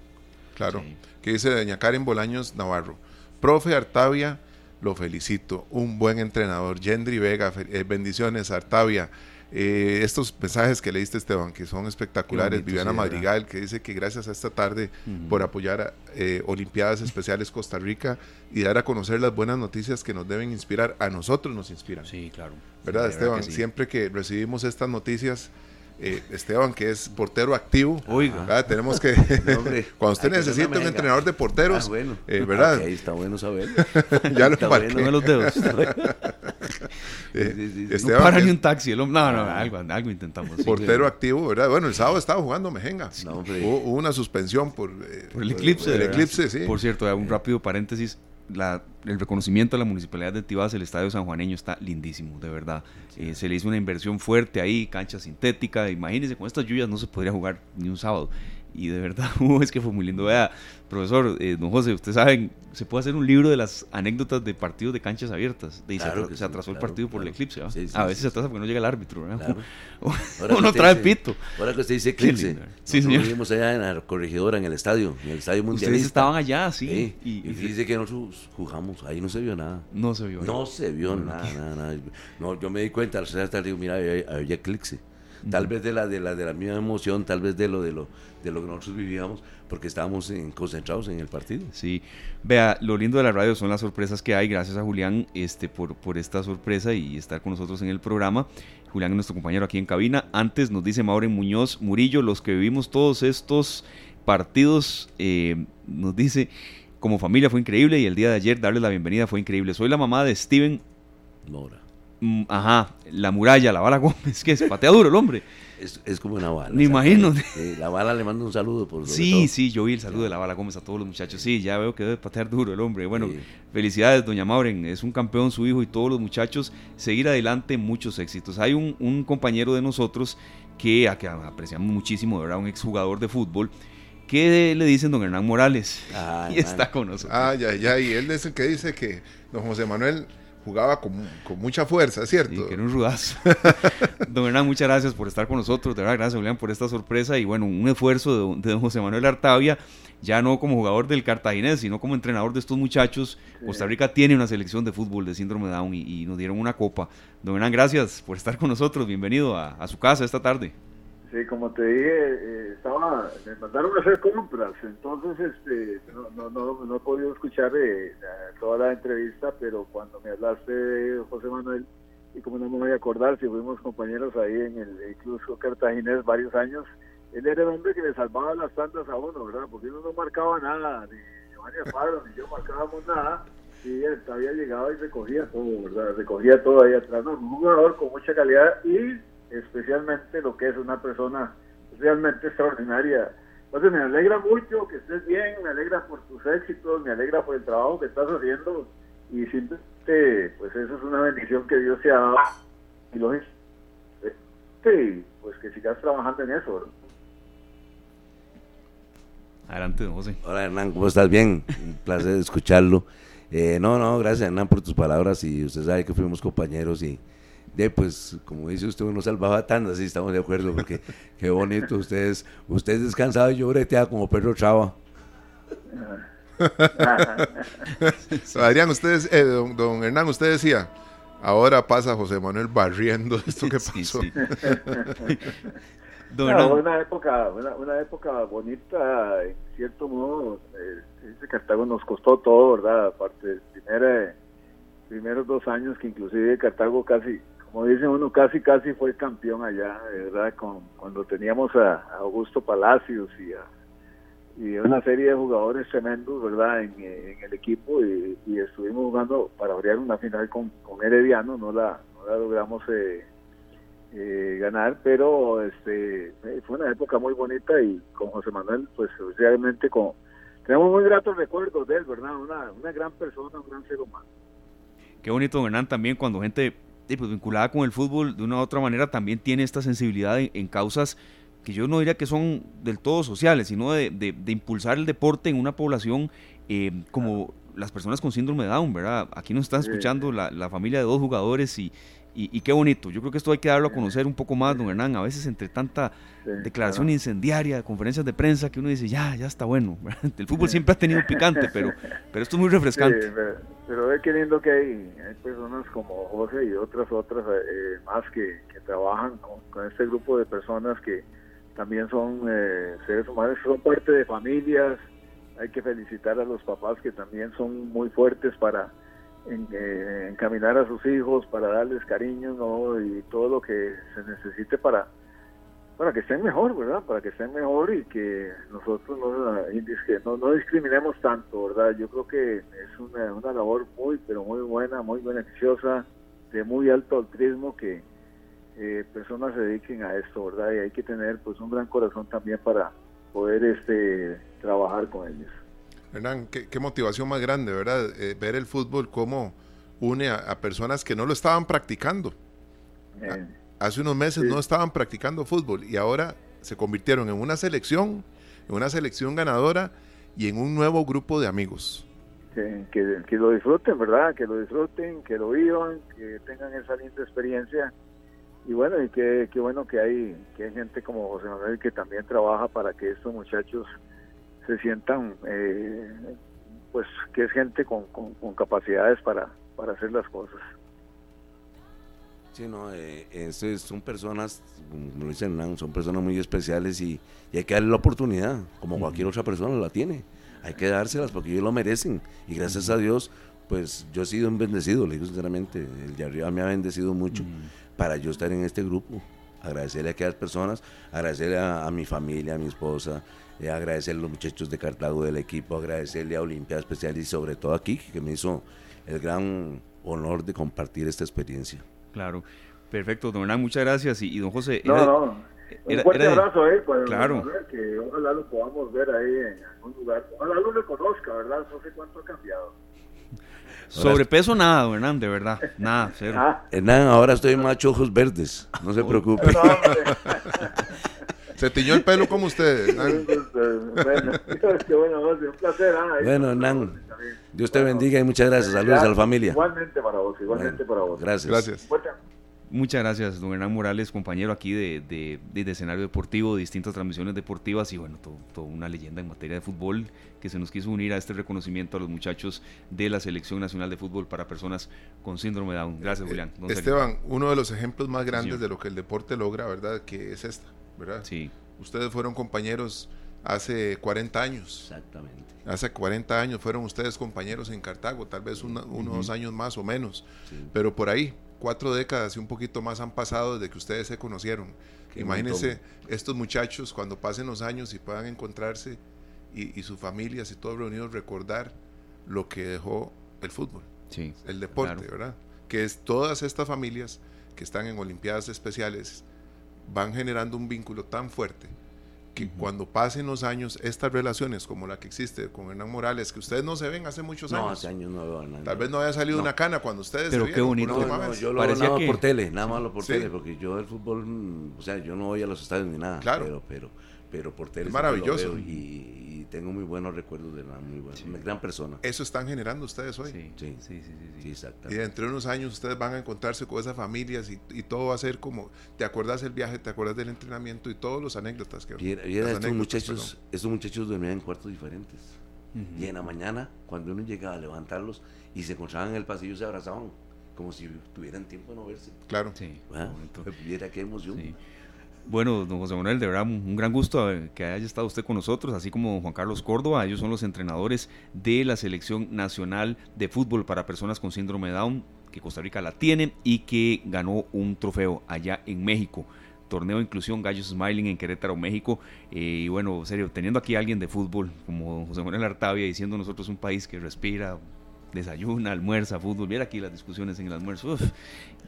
Claro. Que dice doña Karen Bolaños Navarro. Profe Artavia, lo felicito. Un buen entrenador. Gendry Vega, eh, bendiciones, Artavia. Eh, estos mensajes que leíste, Esteban, que son espectaculares. Viviana Madrigal, que dice que gracias a esta tarde por apoyar a, eh, Olimpiadas Especiales Costa Rica y dar a conocer las buenas noticias que nos deben inspirar. A nosotros nos inspiran.
Sí, claro.
¿Verdad, Esteban? Siempre que recibimos estas noticias, eh, Esteban, que es portero activo.
Oiga.
Tenemos que. cuando usted necesita un entrenador de porteros, ah, eh, ¿verdad?
ahí está bueno saber.
ya lo está bueno
los dedos. Eh, no para ni un taxi. No, no, algo, algo intentamos.
Portero activo, ¿verdad? Bueno, el sábado estaba jugando Mejenga. Hubo una suspensión por,
por el eclipse.
el eclipse, sí.
Por cierto, un rápido paréntesis el reconocimiento a la municipalidad de Tibás, el estadio sanjuaneño está lindísimo, de verdad. Eh, se le hizo una inversión fuerte ahí, cancha sintética. Imagínense, con estas lluvias no se podría jugar ni un sábado y de verdad, es que fue muy lindo. Vea, profesor, eh, don José, usted saben, se puede hacer un libro de las anécdotas de partidos de canchas abiertas. De, se, se, atrasó el partido por el eclipse. a veces se atrasa porque no llega el árbitro. Uno trae pito.
Ahora que usted dice eclipse, sí, vivimos allá en la corregidora, en el estadio, en el estadio mundial.
Ustedes estaban allá, sí.
y, dice que nosotros jugamos, ahí no se vio nada.
No se vio.
No se vio nada, nada, No, yo me di cuenta al ser tarde, digo, mira, había, eclipse. Tal vez de la, de la de la misma emoción, tal vez de lo de lo de lo que nosotros vivíamos, porque estábamos concentrados en el partido.
Sí, vea, lo lindo de la radio son las sorpresas que hay, gracias a Julián este, por, por esta sorpresa y estar con nosotros en el programa. Julián es nuestro compañero aquí en cabina. Antes nos dice Maureen Muñoz Murillo, los que vivimos todos estos partidos, eh, nos dice, como familia fue increíble y el día de ayer darle la bienvenida fue increíble. Soy la mamá de Steven
Mora.
Ajá, la muralla, la bala Gómez, que es patea duro el hombre.
Es, como una bala.
Me imagino.
la bala le manda un saludo por
Sí, sí, yo vi el saludo de la bala Gómez a todos los muchachos. Sí, ya veo que debe patear duro el hombre. Bueno, felicidades, doña Mauren. Es un campeón su hijo y todos los muchachos. Seguir adelante, muchos éxitos. Hay un, compañero de nosotros que, a que apreciamos muchísimo, de verdad, un exjugador de fútbol. ¿Qué le dicen don Hernán Morales? y está con nosotros.
Ah, ya, ya. Y él es el que dice que don José Manuel jugaba con, mucha fuerza, ¿cierto?
Sí, que era un rudazo. don Hernán, muchas gracias por estar con nosotros, de verdad, gracias Julián por esta sorpresa y bueno, un esfuerzo de, don José Manuel Artavia, ya no como jugador del Cartaginés, sino como entrenador de estos muchachos. Costa Rica tiene una selección de fútbol de síndrome de Down y, nos dieron una copa. Don Hernán, gracias por estar con nosotros, bienvenido a su casa esta tarde.
Sí, como te dije, eh, estaba, me mandaron a hacer compras, entonces este, no, no, no, no he podido escuchar eh, toda la entrevista, pero cuando me hablaste José Manuel, y como no me voy a acordar, si fuimos compañeros ahí en el incluso Cartaginés varios años, él era el hombre que le salvaba las tandas a uno, ¿verdad? Porque uno no marcaba nada, ni Giovanni Alfaro, ni yo marcábamos nada, y él había llegado y recogía todo, ¿verdad? Recogía todo ahí atrás, un jugador con mucha calidad y especialmente lo que es una persona realmente extraordinaria. Entonces me alegra mucho que estés bien, me alegra por tus éxitos, me alegra por el trabajo que estás haciendo y simplemente pues eso es una bendición que Dios te ha dado y lo es. Sí, pues que sigas trabajando en eso.
Adelante, José.
Hola Hernán, ¿cómo estás? Bien, un placer escucharlo. Eh, no, no, gracias Hernán por tus palabras y usted sabe que fuimos compañeros y de pues como dice usted uno salvaba tandas sí estamos de acuerdo porque qué bonito ustedes usted descansado y yo breteaba como perro chava
Adrián ustedes eh, don, Hernán usted decía ahora pasa José Manuel barriendo esto que pasó.
Una época una, época bonita en cierto modo eh, ese Cartago nos costó todo verdad aparte primera primeros dos años que inclusive Cartago casi como dice uno, casi casi fue campeón allá, ¿verdad? Con, cuando teníamos a, Augusto Palacios y a y una serie de jugadores tremendos, ¿verdad? En, el equipo y, estuvimos jugando para abrir una final con, con Herediano, no la, no la logramos eh, eh, ganar, pero este fue una época muy bonita y con José Manuel, pues realmente con, tenemos muy gratos recuerdos de él, ¿verdad? Una, una gran persona, un gran ser humano.
Qué bonito, Hernán, también cuando gente pues, vinculada con el fútbol de una u otra manera también tiene esta sensibilidad en, causas que yo no diría que son del todo sociales, sino de, impulsar el deporte en una población eh, como las personas con síndrome de Down, ¿verdad? Aquí nos están escuchando la, la familia de dos jugadores y, y, qué bonito. Yo creo que esto hay que darlo a conocer un poco más, don Hernán. A veces entre tanta declaración incendiaria, conferencias de prensa, que uno dice, ya, ya está bueno. El fútbol siempre ha tenido picante, pero, pero esto es muy refrescante.
pero, ve qué lindo que hay, hay personas como José y otras, otras eh, más que, que trabajan con, este grupo de personas que también son eh, seres humanos, son parte de familias. Hay que felicitar a los papás que también son muy fuertes para en, eh, encaminar a sus hijos para darles cariño ¿no? y todo lo que se necesite para para que estén mejor, ¿verdad? Para que estén mejor y que nosotros no, no, discriminemos tanto, ¿verdad? Yo creo que es una, una labor muy, pero muy buena, muy beneficiosa, de muy alto altruismo que eh, personas se dediquen a esto, ¿verdad? Y hay que tener pues un gran corazón también para poder este trabajar con ellos.
Hernán, qué, motivación más grande, ¿verdad? Eh, ver el fútbol cómo une a, personas que no lo estaban practicando. Hace unos meses no estaban practicando fútbol y ahora se convirtieron en una selección, en una selección ganadora y en un nuevo grupo de amigos.
Que, lo disfruten, ¿verdad? Que lo disfruten, que lo vivan, que tengan esa linda experiencia. Y bueno, y qué, bueno que hay, que hay gente como José Manuel que también trabaja para que estos muchachos se sientan, eh, pues que es gente con, con, capacidades para, para hacer las cosas.
Sí, no, eh, son personas, como dicen, son personas muy especiales y, hay que darle la oportunidad, como cualquier otra persona la tiene. Hay que dárselas porque ellos lo merecen. Y gracias a Dios, pues yo he sido un bendecido, le digo sinceramente. El de arriba me ha bendecido mucho para yo estar en este grupo. Agradecerle a aquellas personas, agradecerle a, mi familia, a mi esposa, eh, agradecerle a los muchachos de Cartago del equipo, agradecerle a Olimpia Especial y sobre todo a Kiki, que me hizo el gran honor de compartir esta experiencia.
Claro, perfecto, don Hernán, muchas gracias. Y, don José.
No, no. Un fuerte abrazo, ¿eh?
Pues, claro.
que ojalá lo podamos ver ahí en algún lugar. Ojalá lo reconozca, ¿verdad? No sé cuánto ha cambiado.
Sobrepeso nada, don Hernán, de verdad. Nada, cero.
Ah. Hernán, ahora estoy macho ojos verdes. No se preocupe.
se tiñó el pelo como ustedes.
Bueno, bueno, un placer. ¿ah?
Bueno, Hernán. Dios te bendiga y muchas gracias. Saludos a la familia.
Igualmente para vos, igualmente para vos.
Gracias.
Gracias.
Muchas gracias, don Hernán Morales, compañero aquí de, de, escenario deportivo, de distintas transmisiones deportivas y bueno, todo, una leyenda en materia de fútbol que se nos quiso unir a este reconocimiento a los muchachos de la Selección Nacional de Fútbol para personas con síndrome de Down. Gracias, Julián.
Esteban, uno de los ejemplos más grandes de lo que el deporte logra, ¿verdad? Que es esta, ¿verdad?
Sí.
Ustedes fueron compañeros hace 40 años.
Exactamente.
Hace 40 años fueron ustedes compañeros en Cartago, tal vez unos años más o menos, pero por ahí, cuatro décadas y un poquito más han pasado desde que ustedes se conocieron. Imagínense estos muchachos cuando pasen los años y puedan encontrarse y, sus familias y todos reunidos recordar lo que dejó el fútbol,
sí,
el deporte, ¿verdad? Que es todas estas familias que están en Olimpiadas Especiales van generando un vínculo tan fuerte que cuando pasen los años, estas relaciones como la que existe con Hernán Morales, que ustedes no se ven hace muchos años.
No, hace años no veo a
Tal vez no haya salido una cana cuando ustedes
Pero qué bonito.
yo lo Parecía por tele, nada más lo por tele, porque yo el fútbol, o sea, yo no voy a los estadios ni nada.
Claro.
Pero, pero, pero por tele.
Es maravilloso.
y, tengo muy buenos recuerdos de una muy buena, gran persona.
Eso están generando ustedes hoy.
Sí, sí, sí, sí,
exactamente. Y dentro de unos años ustedes van a encontrarse con esas familias y, todo va a ser como, te acuerdas del viaje, te acuerdas del entrenamiento y todos los anécdotas que...
Y, estos, muchachos, estos muchachos dormían en cuartos diferentes. Y en la mañana, cuando uno llegaba a levantarlos y se encontraban en el pasillo, se abrazaban como si tuvieran tiempo de no verse.
Claro.
Sí.
Ah, viera qué emoción.
Bueno, don José Manuel, de verdad, un gran gusto que haya estado usted con nosotros, así como Juan Carlos Córdoba. Ellos son los entrenadores de la Selección Nacional de Fútbol para Personas con Síndrome de Down, que Costa Rica la tiene y que ganó un trofeo allá en México. Torneo Inclusión Gallos Smiling en Querétaro, México. Eh, y bueno, serio, teniendo aquí a alguien de fútbol como José Manuel Artavia diciendo nosotros un país que respira, desayuna, almuerza, fútbol. Mira aquí las discusiones en el almuerzo.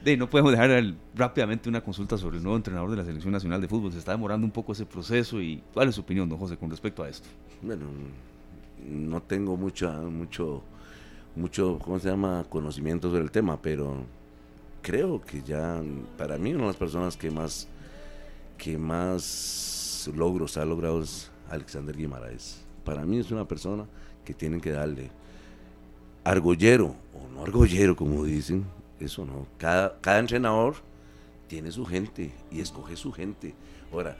De, no podemos dejar rápidamente una consulta sobre el nuevo entrenador de la Selección Nacional de Fútbol. Se está demorando un poco ese proceso. y ¿Cuál es su opinión, don José, con respecto a esto?
Bueno, no tengo mucho, mucho, mucho, ¿cómo se llama?, conocimiento sobre el tema, pero creo que ya, para mí, una de las personas que más, que más logros ha logrado es Alexander Guimaraes. Para mí es una persona que tienen que darle argollero o no argollero, como dicen, eso no. Cada, cada entrenador tiene su gente y escoge su gente. Ahora,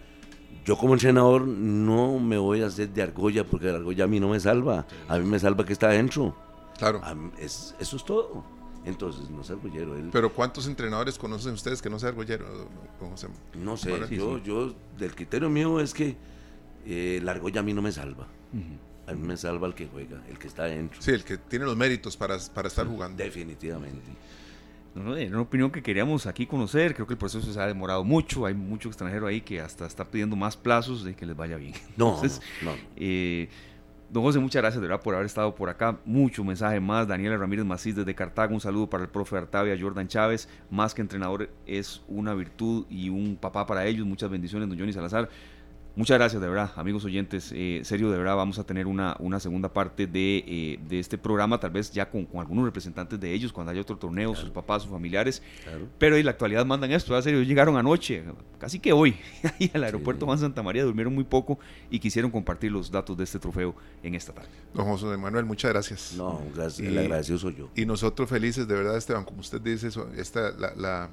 yo como entrenador no me voy a hacer de argolla porque la argolla a mí no me salva. A mí me salva que está adentro.
Claro.
es, eso es todo. Entonces, no es argollero. Él.
Pero ¿cuántos entrenadores conocen ustedes que no sea argollero?
No sé, yo, yo, del criterio mío es que eh, la argolla a mí no me salva. A mí me salva el que juega, el que está adentro.
Sí, el que tiene los méritos para, para estar jugando.
Definitivamente.
No, no, una opinión que queríamos aquí conocer. Creo que el proceso se ha demorado mucho. Hay mucho extranjero ahí que hasta está pidiendo más plazos de que les vaya bien.
No, no.
Eh, don José, muchas gracias de verdad por haber estado por acá. Mucho mensaje más. Daniela Ramírez Macís desde Cartago. Un saludo para el profe Artavia, Jordan Chávez. Más que entrenador es una virtud y un papá para ellos. Muchas bendiciones, don Johnny Salazar. Muchas gracias, de verdad, amigos oyentes. Eh, serio, de verdad, vamos a tener una, una segunda parte de, eh, de este programa, tal vez ya con, algunos representantes de ellos, cuando haya otro torneo, sus papás, sus familiares. Pero en la actualidad mandan esto, serio, llegaron anoche, casi que hoy, ahí al aeropuerto Juan Santa María, durmieron muy poco y quisieron compartir los datos de este trofeo en esta tarde.
Don José Manuel, muchas gracias.
No, gracias, el agradecido soy yo.
Y nosotros felices, de verdad, Esteban, como usted dice, esta, la,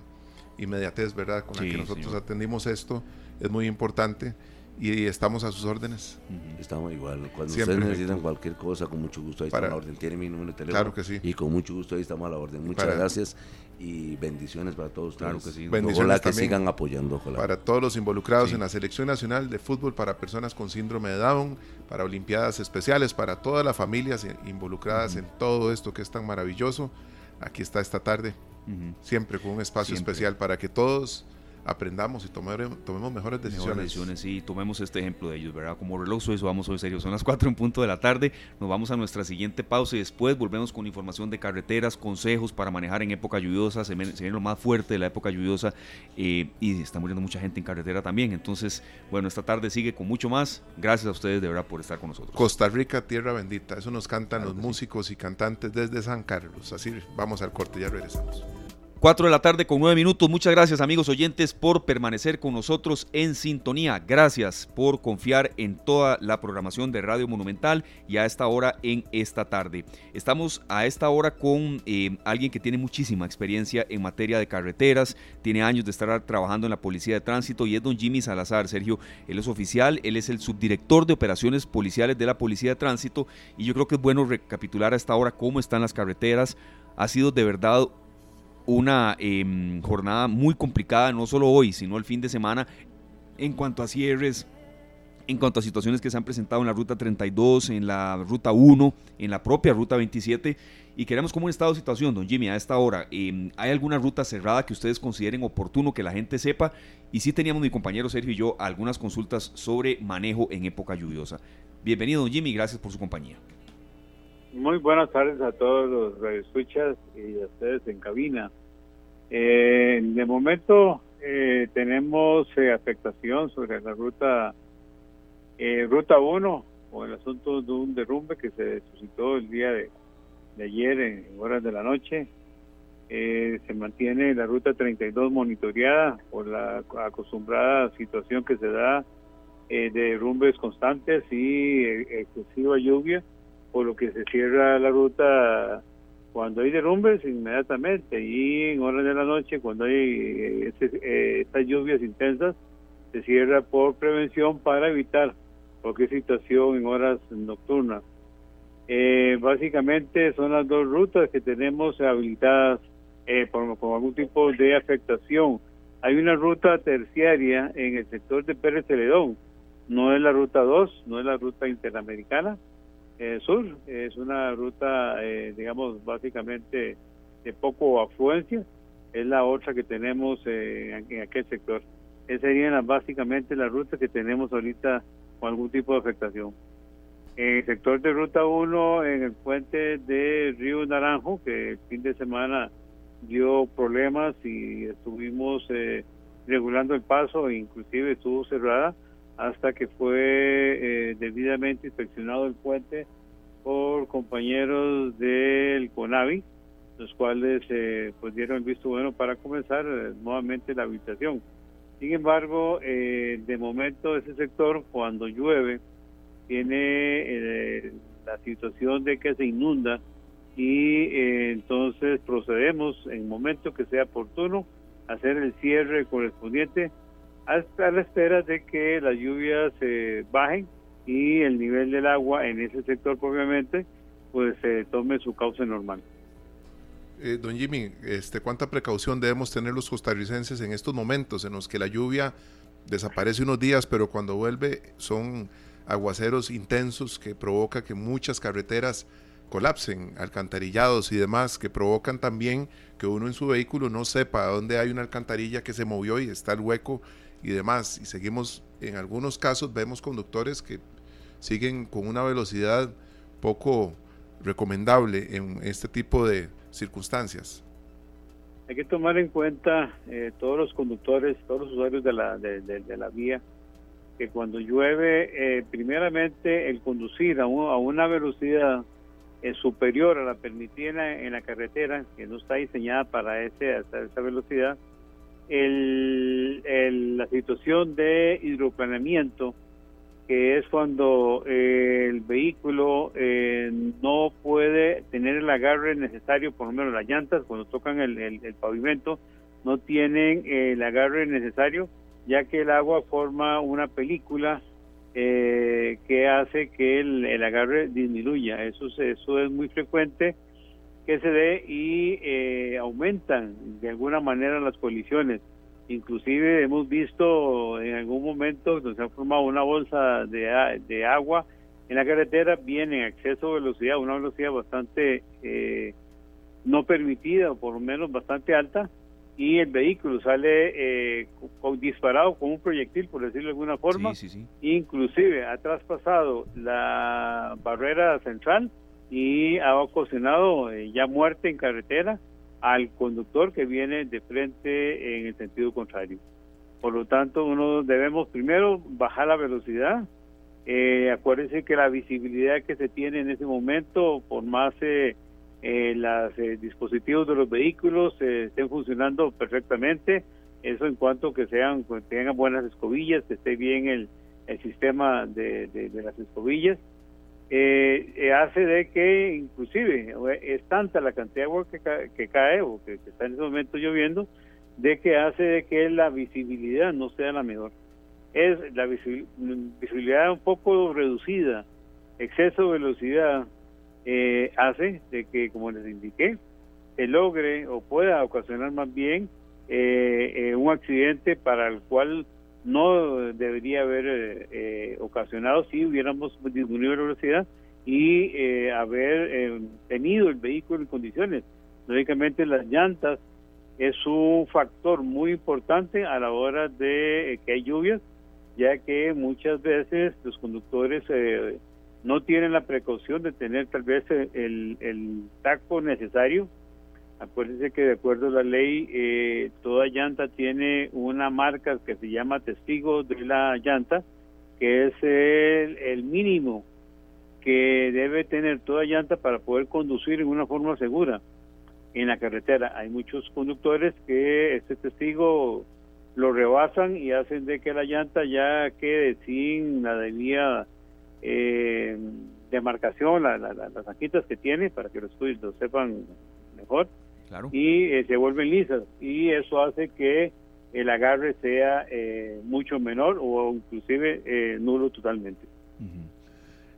inmediatez, ¿verdad?, con la que nosotros atendimos esto, es muy importante y estamos a sus órdenes.
Estamos igual. Cuando ustedes necesitan cualquier cosa, con mucho gusto ahí está a la orden. Tiene mi número de teléfono.
Claro que sí.
Y con mucho gusto ahí estamos a la orden. Muchas gracias y bendiciones para todos
Claro que sí.
Bendiciones
ojalá que sigan apoyando.
Para todos los involucrados en la Selección Nacional de Fútbol para personas con síndrome de Down, para Olimpiadas Especiales, para todas las familias involucradas en todo esto que es tan maravilloso. Aquí está esta tarde, siempre con un espacio especial para que todos aprendamos y tomemos mejores decisiones.
y tomemos este ejemplo de ellos, ¿verdad? Como reloj suizo, vamos hoy serios. Son las 4 en punto de la tarde. Nos vamos a nuestra siguiente pausa y después volvemos con información de carreteras, consejos para manejar en época lluviosa. Se viene, lo más fuerte de la época lluviosa eh, y está muriendo mucha gente en carretera también. Entonces, bueno, esta tarde sigue con mucho más. Gracias a ustedes de verdad por estar con nosotros.
Costa Rica, tierra bendita. Eso nos cantan los músicos y cantantes desde San Carlos. Así vamos al corte, ya regresamos.
4 de la tarde con 9 minutos. Muchas gracias amigos oyentes por permanecer con nosotros en sintonía. Gracias por confiar en toda la programación de Radio Monumental y a esta hora en esta tarde. Estamos a esta hora con eh, alguien que tiene muchísima experiencia en materia de carreteras, tiene años de estar trabajando en la Policía de Tránsito y es don Jimmy Salazar. Sergio, él es oficial, él es el subdirector de operaciones policiales de la Policía de Tránsito y yo creo que es bueno recapitular a esta hora cómo están las carreteras. Ha sido de verdad una em, jornada muy complicada, no solo hoy, sino el fin de semana, en cuanto a cierres, en cuanto a situaciones que se han presentado en la ruta 32, en la ruta 1, en la propia ruta 27. Y queremos como un estado de situación, don Jimmy, a esta hora. Em, ¿Hay alguna ruta cerrada que ustedes consideren oportuno que la gente sepa? Y sí teníamos mi compañero Sergio y yo algunas consultas sobre manejo en época lluviosa. Bienvenido, don Jimmy, gracias por su compañía.
Muy buenas tardes a todos los escuchas y a ustedes en cabina. Eh, de momento eh, tenemos eh, afectación sobre la ruta eh, ruta 1 o el asunto de un derrumbe que se suscitó el día de, ayer en horas de la noche. se mantiene la ruta 32 monitoreada por la acostumbrada situación que se da de derrumbes constantes y excesiva lluvia por lo que se cierra la ruta cuando hay derrumbes inmediatamente y en horas de la noche cuando hay eh, eh, estas lluvias intensas se cierra por prevención para evitar cualquier situación en horas nocturnas. Eh, básicamente son las dos rutas que tenemos habilitadas por, por, algún tipo de afectación. Hay una ruta terciaria en el sector de Pérez Celedón, no es la ruta 2, no es la ruta interamericana, eh, sur. Es una ruta, eh, digamos, básicamente de poco afluencia. Es la otra que tenemos eh, en, aquel sector. Esas serían básicamente las rutas que tenemos ahorita con algún tipo de afectación. En el sector de Ruta 1, en el puente de Río Naranjo, que el fin de semana dio problemas y estuvimos regulando el paso, inclusive estuvo cerrada hasta que fue eh, debidamente inspeccionado el puente por compañeros del CONAVI, los cuales eh, pues dieron el visto bueno para comenzar eh, nuevamente la habitación. Sin embargo, eh, de momento ese sector cuando llueve tiene la situación de que se inunda y entonces procedemos en momento que sea oportuno hacer el cierre correspondiente hasta la espera de que las lluvias se bajen y el nivel del agua en ese sector obviamente pues se tome su cauce normal.
Eh, don Jimmy, este, ¿cuánta precaución debemos tener los costarricenses en estos momentos en los que la lluvia desaparece unos días, pero cuando vuelve son aguaceros intensos que provoca que muchas carreteras colapsen, alcantarillados y demás, que provocan también que uno en su vehículo no sepa dónde hay una alcantarilla que se movió y está el hueco y demás. Y seguimos, en algunos casos vemos conductores que siguen con una velocidad poco recomendable en este tipo de circunstancias.
Hay que tomar en cuenta eh, todos los conductores, todos los usuarios de la, de, la vía, que cuando llueve, eh, primeramente el conducir a, una velocidad eh, superior a la permitida en la carretera, que no está diseñada para ese, esa velocidad, el, la situación de hidroplaneamiento, que es cuando eh, el vehículo eh, no puede tener el agarre necesario, por lo menos las llantas, cuando tocan el, el, pavimento, no tienen el agarre necesario ya que el agua forma una película eh, que hace que el, agarre disminuya. Eso, eso es muy frecuente que se dé y eh, aumentan de alguna manera las colisiones. Inclusive hemos visto en algún momento donde se ha formado una bolsa de, de agua en la carretera, viene en exceso de velocidad, una velocidad bastante eh, no permitida, o por lo menos bastante alta, y el vehículo sale eh, disparado con un proyectil, por decirlo de alguna forma, inclusive ha traspasado la barrera central y ha ocasionado eh, ya muerte en carretera al conductor que viene de frente en el sentido contrario. Por lo tanto, uno debemos primero bajar la velocidad. Eh, acuérdense que la visibilidad que se tiene en ese momento, por más eh, eh los eh, dispositivos de los vehículos estén funcionando perfectamente, eso en cuanto que sean tengan buenas escobillas, que esté bien el, el sistema de, de las escobillas eh, eh, hace de que inclusive es tanta la cantidad de agua que, que cae o que, está en ese momento lloviendo, de que hace de que la visibilidad no sea la mejor. Es la visibilidad un poco reducida, exceso de velocidad, eh, hace de que, como les indiqué, se logre o pueda ocasionar más bien eh, un accidente para el cual no debería haber eh, eh, ocasionado si hubiéramos disminuido la velocidad y eh, haber tenido el vehículo en condiciones. Lógicamente las llantas es un factor muy importante a la hora de que hay lluvias, ya que muchas veces los conductores no tienen la precaución de tener tal vez el, el taco necesario Acuérdense que de acuerdo a la ley, eh, toda llanta tiene una marca que se llama testigo de la llanta, que es el, mínimo que debe tener toda llanta para poder conducir en una forma segura en la carretera. Hay muchos conductores que este testigo lo rebasan y hacen de que la llanta ya quede sin la debida eh, demarcación, la, las ajitas que tiene, para que los estudios lo sepan mejor y eh, se vuelven lisas y eso hace que el agarre sea eh, mucho menor o inclusive eh, nulo totalmente.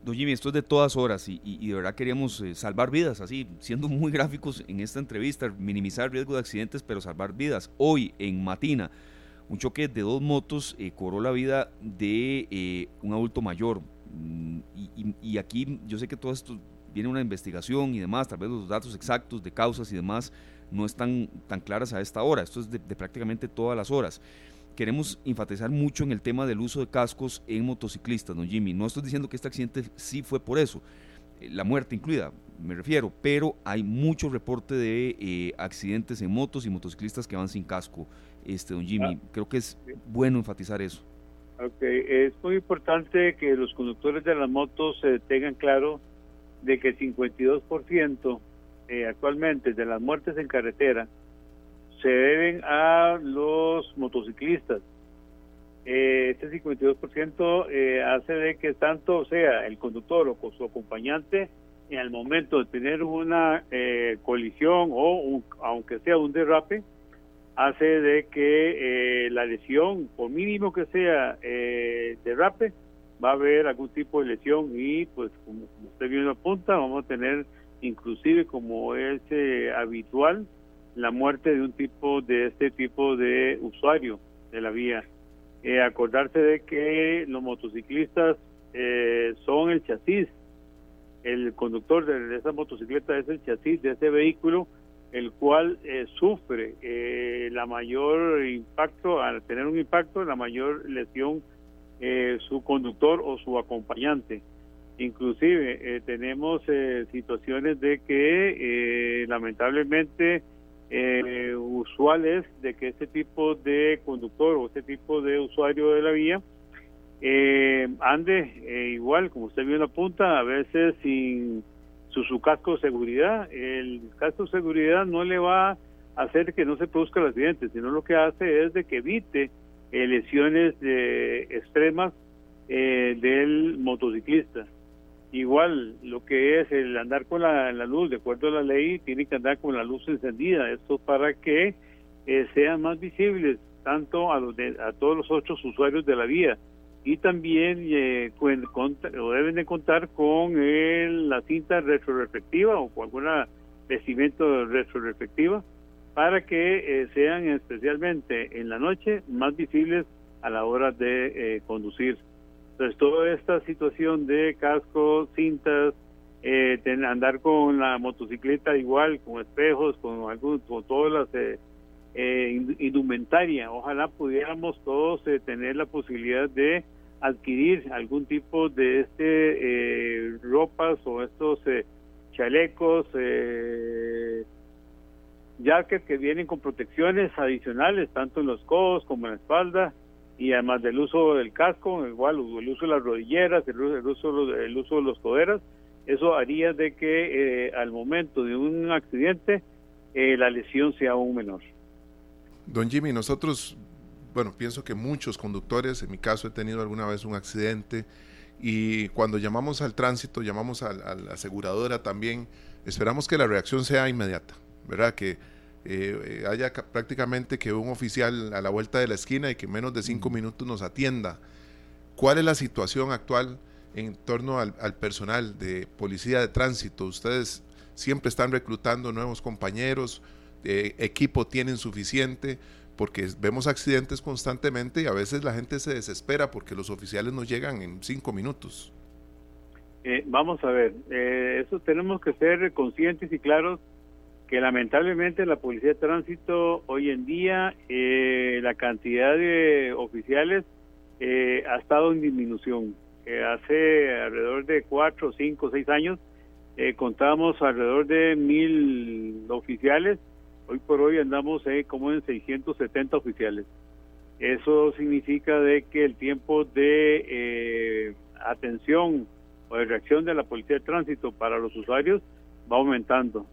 Don Jimmy, esto es de todas horas y, de verdad queríamos salvar vidas, así, siendo muy gráficos en esta entrevista, minimizar riesgo de accidentes, pero salvar vidas. Hoy en Matina, un choque de dos motos cobró la vida de un adulto mayor. Mm, y, y, aquí yo sé que todo esto viene una investigación y demás, tal vez los datos exactos de causas y demás no están tan claras a esta hora, esto es de, prácticamente todas las horas. Queremos enfatizar mucho en el tema del uso de cascos en motociclistas, don Jimmy. No estoy diciendo que este accidente sí fue por eso, eh, la muerte incluida, me refiero, pero hay mucho reporte de eh, accidentes en motos y motociclistas que van sin casco, este don Jimmy. Ah. Creo que es bueno enfatizar eso.
Ok, es muy importante que los conductores de las motos eh, tengan claro de que el 52% eh, actualmente de las muertes en carretera se deben a los motociclistas. Eh, este 52% eh, hace de que tanto sea el conductor o su acompañante en el momento de tener una eh, colisión o aunque sea un derrape, hace de que la lesión, por mínimo que sea derrape, va a haber algún tipo de lesión y pues como, usted bien apunta, vamos a tener inclusive como es eh, habitual la muerte de un tipo de este tipo de usuario de la vía. Eh, acordarse de que los motociclistas eh, son el chasis, el conductor de esa motocicleta es el chasis de ese vehículo, el cual sufre la mayor impacto, al tener un impacto, la mayor lesión eh, su conductor o su acompañante. Inclusive eh, tenemos eh, situaciones de que lamentablemente usual es de que este tipo de conductor o este tipo de usuario de la vía ande igual, como usted bien apunta, a veces sin su, su casco de seguridad. El casco de seguridad no le va a hacer que no se produzca el accidente, sino lo que hace es de que evite eh, lesiones de extremas eh, del motociclista. Igual, lo que es el andar con la, luz, de acuerdo a la ley, tiene que andar con la luz encendida. Esto para que eh, sean más visibles tanto a, los a todos los otros usuarios de la vía y también eh, deben de contar con la cinta retroreflectiva o con alguna vestimenta retroreflectiva para que eh, sean especialmente en la noche más visibles a la hora de eh, conducir. Entonces, toda esta situación de cascos, cintas, eh, andar con la motocicleta igual, con espejos, con, algún, con todas las eh, eh indumentaria, ojalá pudiéramos todos tener la posibilidad de adquirir algún tipo de este ropas o estos chalecos, jackets que vienen con protecciones adicionales, tanto en los codos como en la espalda, y además del uso del casco, igual el uso de las rodilleras, el uso, el uso, de los coderas, eso haría de que eh, al momento de un accidente eh, la lesión sea aún menor.
Don Jimmy, nosotros, bueno, pienso que muchos conductores, en mi caso he tenido alguna vez un accidente y cuando llamamos al tránsito, llamamos a, a la aseguradora también, esperamos que la reacción sea inmediata, ¿verdad? Que eh, eh, haya prácticamente que un oficial a la vuelta de la esquina y que en menos de cinco minutos nos atienda. ¿Cuál es la situación actual en torno al, personal de policía de tránsito? Ustedes siempre están reclutando nuevos compañeros, eh, equipo tienen suficiente, porque vemos accidentes constantemente y a veces la gente se desespera porque los oficiales no llegan en cinco minutos.
vamos a ver, eso tenemos que ser conscientes y claros que lamentablemente la policía de tránsito hoy en día eh, la cantidad de oficiales eh, ha estado en disminución. Eh, hace alrededor de cuatro, cinco, seis años contábamos alrededor de mil oficiales. Hoy por hoy andamos como en 670 oficiales. Eso significa de que el tiempo de atención o de reacción de la policía de tránsito para los usuarios va aumentando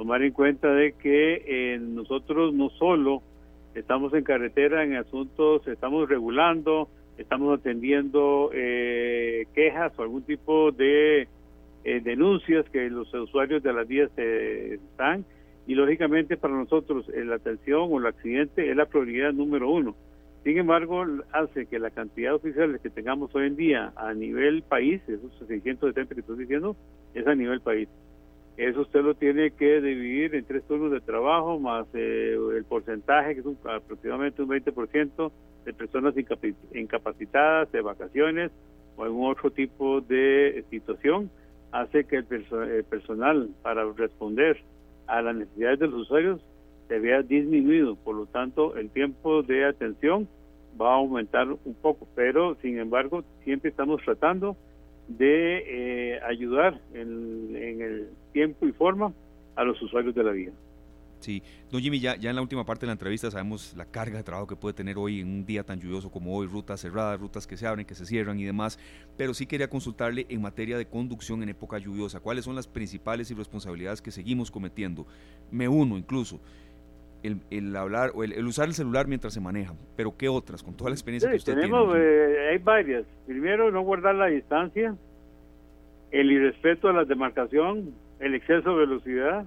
tomar en cuenta de que eh, nosotros no solo estamos en carretera en asuntos, estamos regulando, estamos atendiendo eh, quejas o algún tipo de eh, denuncias que los usuarios de las vías están y lógicamente para nosotros la atención o el accidente es la prioridad número uno. Sin embargo, hace que la cantidad de oficiales que tengamos hoy en día a nivel país, esos 670 que estoy diciendo, es a nivel país. Eso usted lo tiene que dividir en tres turnos de trabajo más eh, el porcentaje, que es aproximadamente un 20% de personas incapacitadas, de vacaciones o algún otro tipo de situación, hace que el, personal para responder a las necesidades de los usuarios se vea disminuido. Por lo tanto, el tiempo de atención va a aumentar un poco, pero sin embargo, siempre estamos tratando de eh, ayudar en, el tiempo y forma a los usuarios de la vía.
Sí, don Jimmy, ya, ya en la última parte de la entrevista sabemos la carga de trabajo que puede tener hoy en un día tan lluvioso como hoy, rutas cerradas, rutas que se abren, que se cierran y demás, pero sí quería consultarle en materia de conducción en época lluviosa, cuáles son las principales irresponsabilidades que seguimos cometiendo. Me uno incluso, el, hablar o el, usar el celular mientras se maneja, pero ¿qué otras? Con toda la experiencia que usted
tenemos, tiene. Eh, hay varias. Primero, no guardar la distancia, el irrespeto a la demarcación, el exceso de velocidad,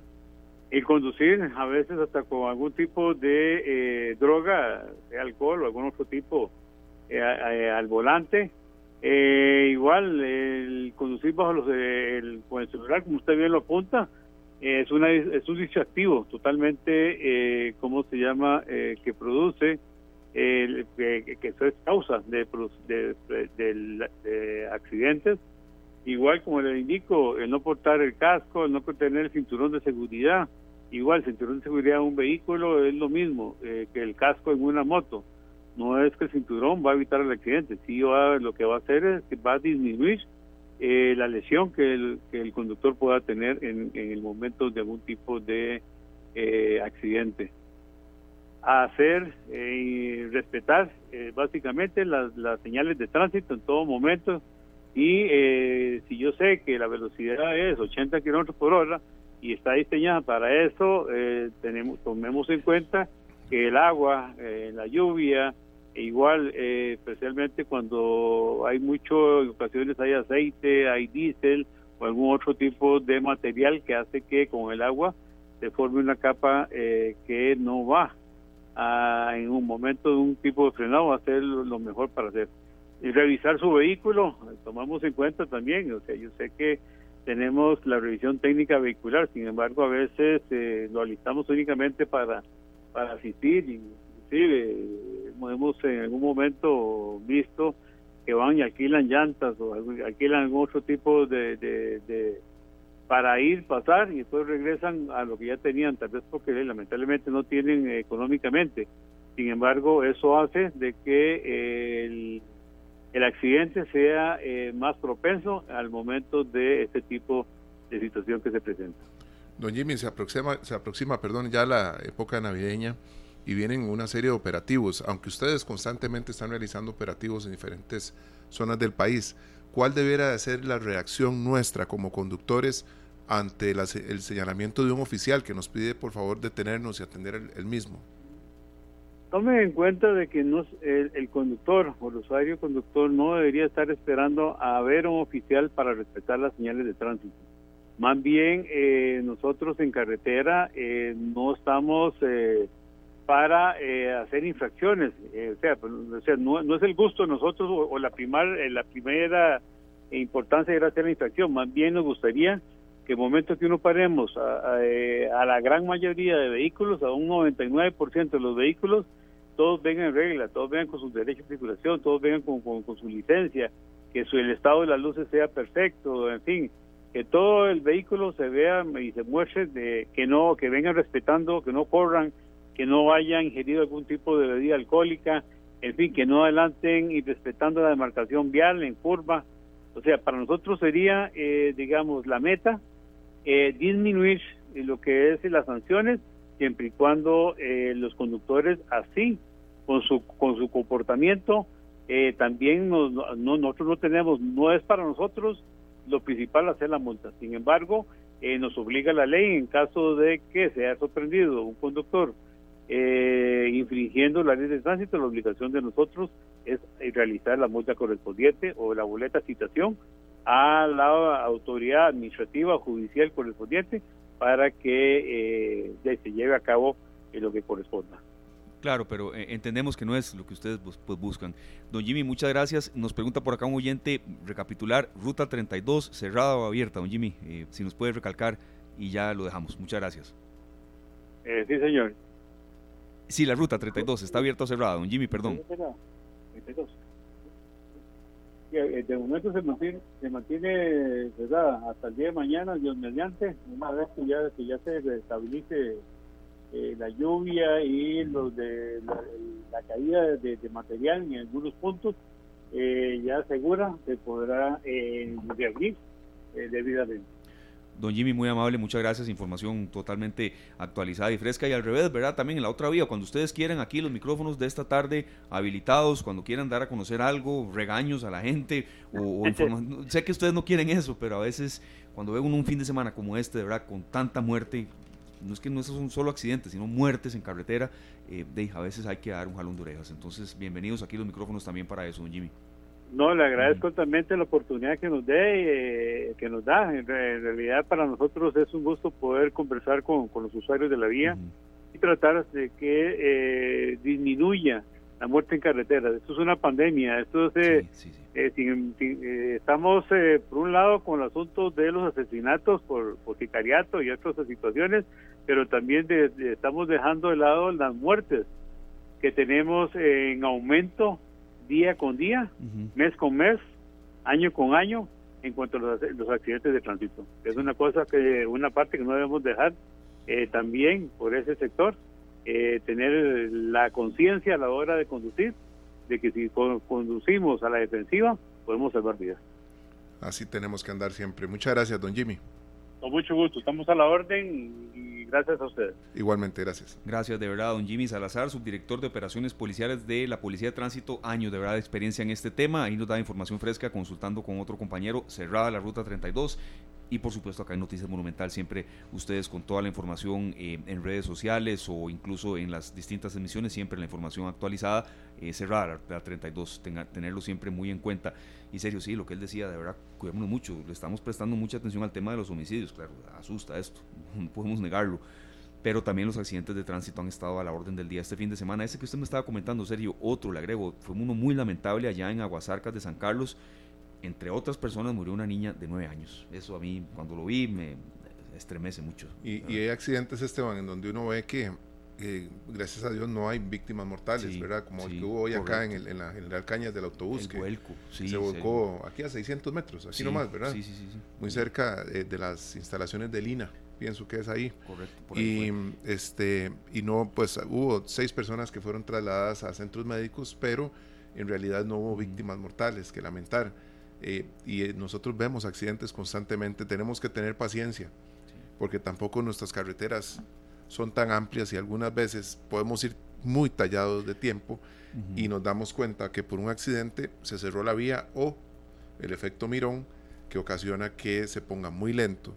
el conducir a veces hasta con algún tipo de eh, droga, alcohol o algún otro tipo eh, al volante. igual, el conducir bajo los, el, con el celular, como usted bien lo apunta, es, una, es un distractivo totalmente, eh, ¿cómo se llama?, eh, que produce, eh, que eso es causa de, de, accidentes. Igual como le indico, el no portar el casco, el no tener el cinturón de seguridad. Igual, el cinturón de seguridad en un vehículo es lo mismo eh, que el casco en una moto. No es que el cinturón va a evitar el accidente, sí va, lo que va a hacer es que va a disminuir eh, la lesión que el, que el conductor pueda tener en, en el momento de algún tipo de eh, accidente. Hacer eh, respetar básicamente las, las señales de tránsito en todo momento y si yo sé que la velocidad es 80 kilómetros por hora y está diseñada para eso, tenemos, tomemos en cuenta que el agua, la lluvia, e igual, eh, especialmente cuando hay muchas ocasiones hay aceite, hay diésel o algún otro tipo de material que hace que con el agua se forme una capa eh, que no va en un momento de un tipo de frenado, hacer lo mejor para hacer. Y revisar su vehículo, tomamos en cuenta también, o sea, yo sé que tenemos la revisión técnica vehicular, sin embargo a veces eh, lo alistamos únicamente para, para asistir, inclusive hemos en algún momento visto que van y alquilan llantas o alquilan otro tipo de, de, para ir, pasar y después regresan a lo que ya tenían, tal vez porque lamentablemente no tienen económicamente. Sin embargo, eso hace de que el, el accidente sea eh, más propenso al momento de este tipo de situación que se presenta.
Don Jimmy, se aproxima, se aproxima perdón, ya la época navideña y vienen una serie de operativos, aunque ustedes constantemente están realizando operativos en diferentes zonas del país, ¿cuál debiera ser la reacción nuestra como conductores ante el señalamiento de un oficial que nos pide por favor detenernos y atender el, mismo?
Tome en cuenta de que no, el, conductor o el usuario conductor no debería estar esperando a ver un oficial para respetar las señales de tránsito. Más bien, eh, nosotros en carretera eh, no estamos eh, para eh, hacer infracciones. Eh, o sea, pues, no, es el gusto de nosotros o, la, primar, eh, la primera importancia era hacer la infracción. Más bien nos gustaría que el momento que uno paremos a, la gran mayoría de vehículos, a un 99% de los vehículos, todos vengan en regla, todos vengan con sus derechos de circulación, todos vengan con, con, su licencia, que su, el estado de las luces sea perfecto, en fin, que todo el vehículo se vea y se muestre de que no, que vengan respetando, que no corran, que no hayan ingerido algún tipo de bebida alcohólica, en fin, que no adelanten y respetando la demarcación vial en curva. O sea, para nosotros sería, eh, digamos, la meta eh, disminuir lo que es las sanciones, siempre y cuando eh, los conductores así, con su, con su comportamiento, también nos, no, nosotros no tenemos, no es para nosotros lo principal hacer la multa. Sin embargo, nos obliga la ley en caso de que sea sorprendido un conductor eh, infringiendo la ley de tránsito, la obligación de nosotros es realizar la multa correspondiente o la boleta citación a la autoridad administrativa o judicial correspondiente para que eh, se lleve a cabo lo que corresponda.
Claro, pero eh, entendemos que no es lo que ustedes pues, buscan. Don Jimmy, muchas gracias. Nos pregunta por acá un oyente, recapitular, ruta 32, cerrada o abierta. Don Jimmy, eh, si nos puede recalcar y ya lo dejamos. Muchas gracias.
sí, señor.
Sí, la ruta 32 está abierta o cerrada, don Jimmy, perdón.
32. Eh, de momento se mantiene, se mantiene cerrada hasta el día de mañana, Dios mediante, una vez que ya, ya se restabilice eh, la lluvia y los de la, caída de, material en algunos puntos, eh, ya segura se podrá eh, reabrir eh, debidamente.
Don Jimmy, muy amable, muchas gracias. Información totalmente actualizada y fresca. Y al revés, ¿verdad? También en la otra vía, cuando ustedes quieran aquí los micrófonos de esta tarde habilitados, cuando quieran dar a conocer algo, regaños a la gente o, información. sé que ustedes no quieren eso, pero a veces cuando ven un fin de semana como este, de verdad, con tanta muerte, no es que no es un solo accidente, sino muertes en carretera, eh, de, a veces hay que dar un jalón de orejas. Entonces, bienvenidos aquí los micrófonos también para eso, don Jimmy.
No, le agradezco también la oportunidad que nos dé, eh, que nos da. En, realidad para nosotros es un gusto poder conversar con, los usuarios de la vía y tratar de que eh, disminuya la muerte en carretera. Esto es una pandemia. Esto es, eh, estamos por un lado con el asunto de los asesinatos por, por sicariato y otras situaciones, pero también estamos dejando de lado las muertes que tenemos en aumento día con día, mes con mes, año con año, en cuanto a los, accidentes de tránsito. Es una cosa que, una parte que no debemos dejar eh, también por ese sector, eh, tener la conciencia a la hora de conducir, de que si conducimos a la defensiva, podemos salvar vidas.
Así tenemos que andar siempre. Muchas gracias, don Jimmy.
Con mucho gusto, estamos a la orden y, gracias a ustedes.
Igualmente, gracias.
Gracias de verdad, don Jimmy Salazar, subdirector de operaciones policiales de la Policía de Tránsito, años de verdad de experiencia en este tema. Ahí nos da información fresca consultando con otro compañero, cerrada la ruta 32 y por supuesto acá en Noticias Monumental siempre ustedes con toda la información eh, en redes sociales o incluso en las distintas emisiones, siempre la información actualizada, eh, cerrada la, 32, tenga, tenerlo siempre muy en cuenta. Y serio, sí, lo que él decía, de verdad, cuidémonos mucho, le estamos prestando mucha atención al tema de los homicidios, claro, asusta esto, no podemos negarlo pero también los accidentes de tránsito han estado a la orden del día este fin de semana. Ese que usted me estaba comentando, Sergio, otro le agrego, fue uno muy lamentable allá en Aguasarcas de San Carlos. Entre otras personas murió una niña de nueve años. Eso a mí, cuando lo vi, me estremece mucho.
Y, y hay accidentes, Esteban, en donde uno ve que gracias a Dios no hay víctimas mortales, ¿verdad? Como el que hubo hoy acá en, el, en, la General Cañas del autobús, que se volcó aquí a 600 metros, aquí nomás, ¿verdad? Sí, sí, sí. Muy cerca eh, de las instalaciones de Lina, pienso que es ahí. Correcto. y, este, y no, pues hubo seis personas que fueron trasladadas a centros médicos, pero en realidad no hubo víctimas mortales que lamentar. Eh, y eh, nosotros vemos accidentes constantemente, tenemos que tener paciencia, porque tampoco nuestras carreteras son tan amplias y algunas veces podemos ir muy tallados de tiempo y nos damos cuenta que por un accidente se cerró la vía o el efecto mirón que ocasiona que se ponga muy lento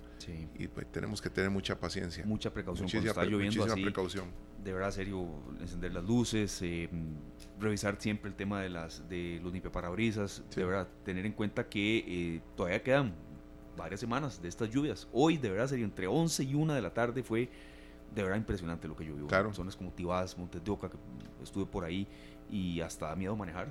y pues, tenemos que tener mucha paciencia.
Mucha precaución cuando está lloviendo así.
precaución.
De verdad, serio, encender las luces, eh, revisar siempre el tema de las de los limpiaparabrisas, de verdad, tener en cuenta que eh, todavía quedan varias semanas de estas lluvias. Hoy, de verdad, sería entre 11 y 1 de la tarde fue de verdad impresionante lo que yo vivo. Claro. Zonas como Tibás, Montes de Oca, que estuve por ahí y hasta da miedo manejar.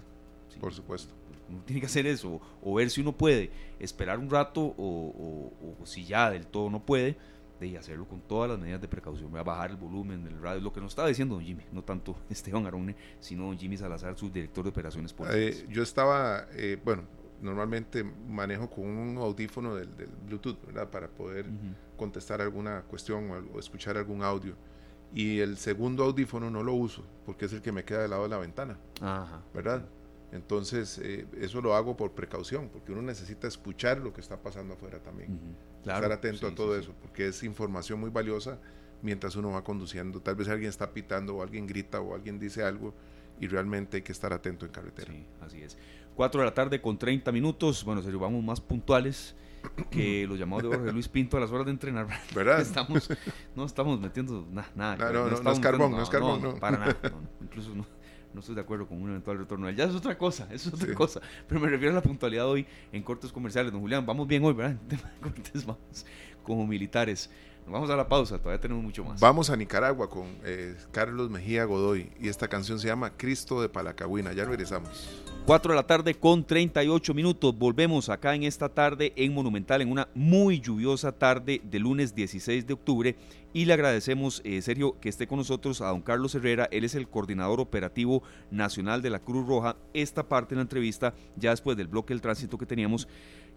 Por supuesto.
Uno tiene que hacer eso, o ver si uno puede esperar un rato, o, si ya del todo no puede, de hacerlo con todas las medidas de precaución. Voy a bajar el volumen del radio, lo que nos estaba diciendo don Jimmy, no tanto Esteban Arone, sino don Jimmy Salazar, su director de operaciones
políticas. Eh, yo estaba, eh, bueno, normalmente manejo con un audífono del, Bluetooth, ¿verdad? Para poder contestar alguna cuestión o, escuchar algún audio. Y el segundo audífono no lo uso porque es el que me queda del lado de la ventana, ¿verdad? Entonces, eh, eso lo hago por precaución, porque uno necesita escuchar lo que está pasando afuera también. Estar atento a todo eso, porque es información muy valiosa mientras uno va conduciendo. Tal vez alguien está pitando o alguien grita o alguien dice algo y realmente hay que estar atento en carretera.
Sí, así es. 4 de la tarde con 30 minutos. Bueno, serio, vamos más puntuales que los llamados de Jorge Luis Pinto a las horas de entrenar.
¿Verdad?
Estamos, no estamos metiendo nada.
no, no, no, es carbón, no, es carbón, no.
Para nada. incluso no, no estoy de acuerdo con un eventual retorno. Ya es otra cosa, es otra cosa. Pero me refiero a la puntualidad hoy en cortes comerciales. Don Julián, vamos bien hoy, ¿verdad? En tema de cortes vamos como militares. Vamos a la pausa, todavía tenemos mucho más.
Vamos a Nicaragua con eh, Carlos Mejía Godoy y esta canción se llama Cristo de Palacahuina. Ya regresamos.
4 de la tarde con 38 minutos. Volvemos acá en esta tarde en Monumental, en una muy lluviosa tarde de lunes 16 de octubre. Y le agradecemos, eh, Sergio, que esté con nosotros a don Carlos Herrera. Él es el coordinador operativo nacional de la Cruz Roja. Esta parte de la entrevista, ya después del bloque del tránsito que teníamos,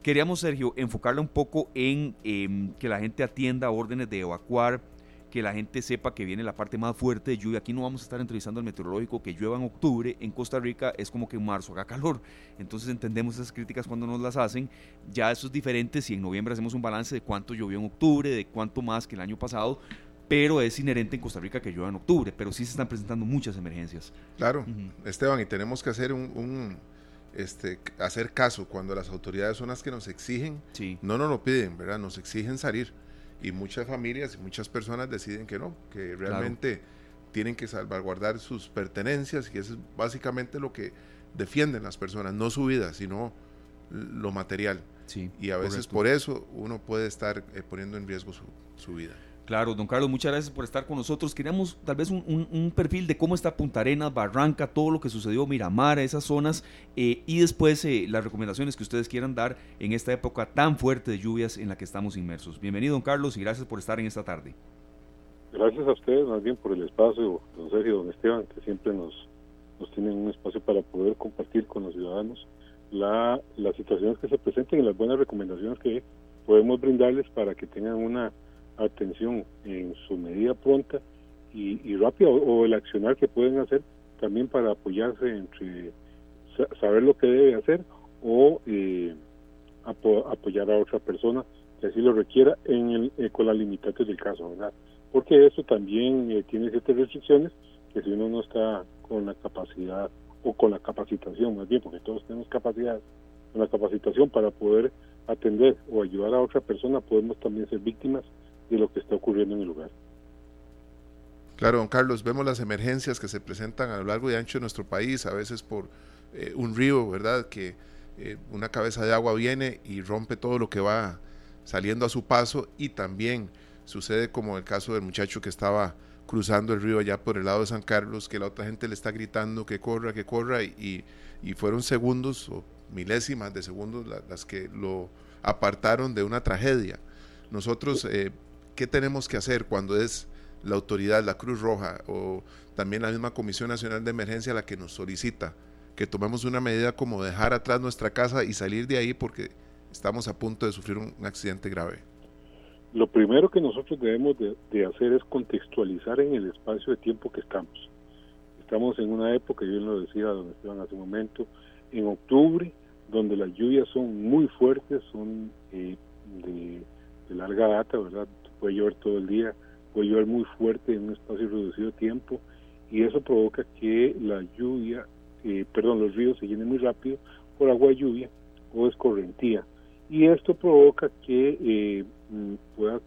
Queríamos, Sergio, enfocarla un poco en em, que la gente atienda órdenes de evacuar, que la gente sepa que viene la parte más fuerte de lluvia. Aquí no vamos a estar entrevistando al meteorológico que llueva en octubre. En Costa Rica es como que en marzo haga calor. Entonces entendemos esas críticas cuando nos las hacen. Ya eso es diferente si en noviembre hacemos un balance de cuánto llovió en octubre, de cuánto más que el año pasado. Pero es inherente en Costa Rica que llueva en octubre. Pero sí se están presentando muchas emergencias.
Claro, Esteban, y tenemos que hacer un este, hacer caso cuando las autoridades son las que nos exigen, no nos lo piden, ¿verdad? Nos exigen salir. Y muchas familias y muchas personas deciden que no, que realmente tienen que salvaguardar sus pertenencias y eso es básicamente lo que defienden las personas, no su vida, sino lo material. y a veces por eso uno puede estar eh, poniendo en riesgo su vida.
Claro, don Carlos, muchas gracias por estar con nosotros. Queríamos tal vez un, perfil de cómo está Punta Arenas, Barranca, todo lo que sucedió, Miramar, esas zonas, eh, y después eh, las recomendaciones que ustedes quieran dar en esta época tan fuerte de lluvias en la que estamos inmersos. Bienvenido, don Carlos, y gracias por estar en esta tarde.
Gracias a ustedes, más bien por el espacio, don Sergio, don Esteban, que siempre nos, nos tienen un espacio para poder compartir con los ciudadanos la, las situaciones que se presenten y las buenas recomendaciones que podemos brindarles para que tengan una atención en su medida pronta y, rápida o, el accionar que pueden hacer también para apoyarse entre saber lo que debe hacer o eh, apoyar a otra persona que así lo requiera en el, eh, con las limitantes del caso, ¿verdad? Porque eso también eh, tiene ciertas restricciones que si uno no está con la capacidad o con la capacitación, más bien, porque todos tenemos capacidad, con la capacitación para poder atender o ayudar a otra persona, podemos también ser víctimas de lo que está ocurriendo en el lugar.
Claro, don Carlos, vemos las emergencias que se presentan a lo largo y ancho de nuestro país, a veces por eh, un río, ¿verdad? Que eh, una cabeza de agua viene y rompe todo lo que va saliendo a su paso y también sucede como el caso del muchacho que estaba cruzando el río allá por el lado de San Carlos, que la otra gente le está gritando que corra, que corra, y, fueron segundos o milésimas de segundos las que lo apartaron de una tragedia. Nosotros, eh, ¿qué tenemos que hacer cuando es la autoridad, la Cruz Roja o también la misma Comisión Nacional de Emergencia la que nos solicita que tomemos una medida como dejar atrás nuestra casa y salir de ahí porque estamos a punto de sufrir un, accidente grave?
Lo primero que nosotros debemos de, hacer es contextualizar en el espacio de tiempo que estamos. Estamos en una época, yo lo decía don Esteban hace un momento, en octubre, donde las lluvias son muy fuertes, son eh, de, larga data, ¿verdad? Puede llover todo el día, puede llover muy fuerte en un espacio reducido de tiempo y eso provoca que la lluvia, eh, perdón, los ríos se llenen muy rápido por agua de lluvia o escorrentía. Y esto provoca que eh, mm, pueda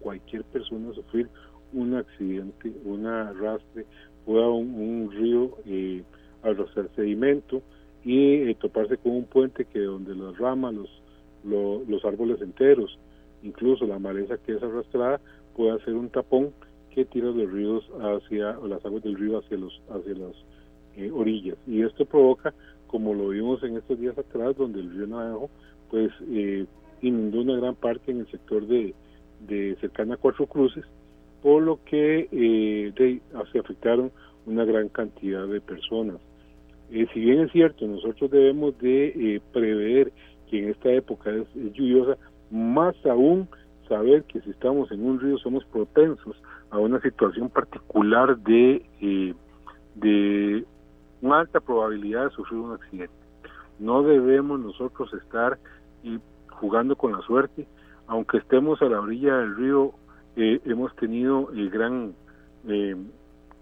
cualquier persona sufrir un accidente, un arrastre, pueda un, río eh, arrastrar sedimento, y eh, toparse con un puente que donde las ramas, los, los árboles enteros, incluso la maleza que es arrastrada, puede hacer un tapón que tira los ríos hacia, o las aguas del río hacia, los, hacia las eh, orillas. Y esto provoca, como lo vimos en estos días atrás, donde el río Naranjo, pues eh, inundó una gran parte en el sector de, de cercana a Cuatro Cruces, por lo que eh, se afectaron una gran cantidad de personas. Eh, si bien es cierto, nosotros debemos de eh, prever que en esta época es, lluviosa, más aún saber que si estamos en un río somos propensos a una situación particular de, eh, de una alta probabilidad de sufrir un accidente. No debemos nosotros estar jugando con la suerte, aunque estemos a la orilla del río, hemos tenido gran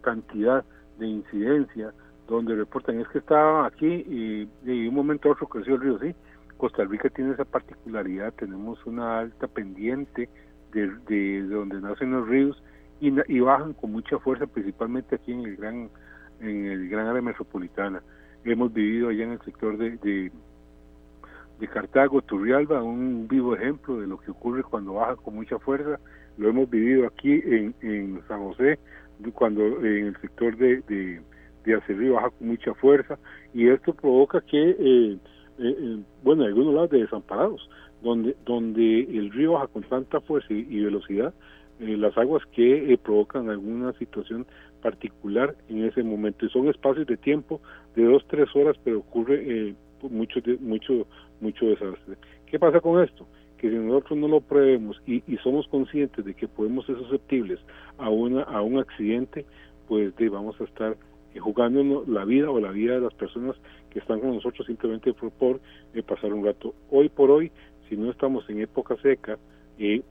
cantidad de incidencia donde reportan es que estaba aquí y de un momento a otro creció el río, sí. Costa Rica tiene esa particularidad, tenemos una alta pendiente de, de, donde nacen los ríos y, y, bajan con mucha fuerza, principalmente aquí en el gran en el gran área metropolitana. Hemos vivido allá en el sector de, de, Cartago, Turrialba, un vivo ejemplo de lo que ocurre cuando baja con mucha fuerza. Lo hemos vivido aquí en, en San José, cuando en el sector de, de de arriba baja con mucha fuerza y esto provoca que, eh, eh, eh, bueno, en algunos lados de desamparados, donde, donde el río baja con tanta fuerza y, velocidad, las aguas que provocan alguna situación particular en ese momento. Y son espacios de tiempo de dos, tres horas, pero ocurre mucho, mucho, mucho desastre. ¿Qué pasa con esto? Que si nosotros no lo prevemos y, y somos conscientes de que podemos ser susceptibles a, una, a un accidente, pues de, vamos a estar jugando la vida o la vida de las personas que están con nosotros simplemente por, eh, pasar un rato. Hoy por hoy, si no estamos en época seca, eh,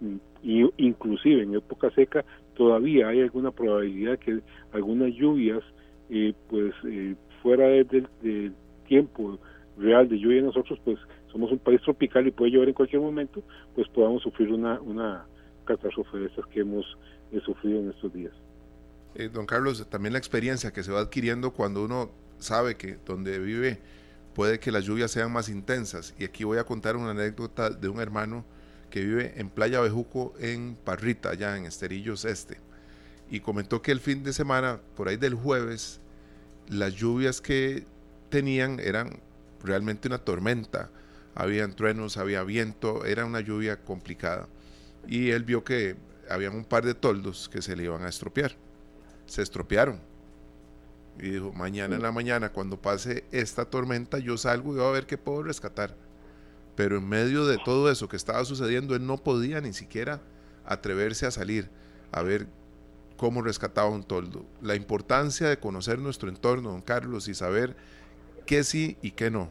inclusive en época seca, todavía hay alguna probabilidad que algunas lluvias, eh, pues eh, fuera del de tiempo real de lluvia, nosotros pues somos un país tropical y puede llover en cualquier momento, pues podamos sufrir una, una catástrofe de estas que hemos sufrido en estos días.
Eh, don Carlos, también la experiencia que se va adquiriendo cuando uno sabe que donde vive puede que las lluvias sean más intensas. Y aquí voy a contar una anécdota de un hermano que vive en Playa Bejuco, en Parrita, allá en Esterillos Este. Y comentó que el fin de semana, por ahí del jueves, las lluvias que tenían eran realmente una tormenta. Habían truenos, había viento, era una lluvia complicada. Y él vio que habían un par de toldos que se le iban a estropear se estropearon. Y dijo, mañana en la mañana, cuando pase esta tormenta, yo salgo y voy a ver qué puedo rescatar. Pero en medio de todo eso que estaba sucediendo, él no podía ni siquiera atreverse a salir a ver cómo rescataba un toldo. La importancia de conocer nuestro entorno, don Carlos, y saber qué sí y qué no.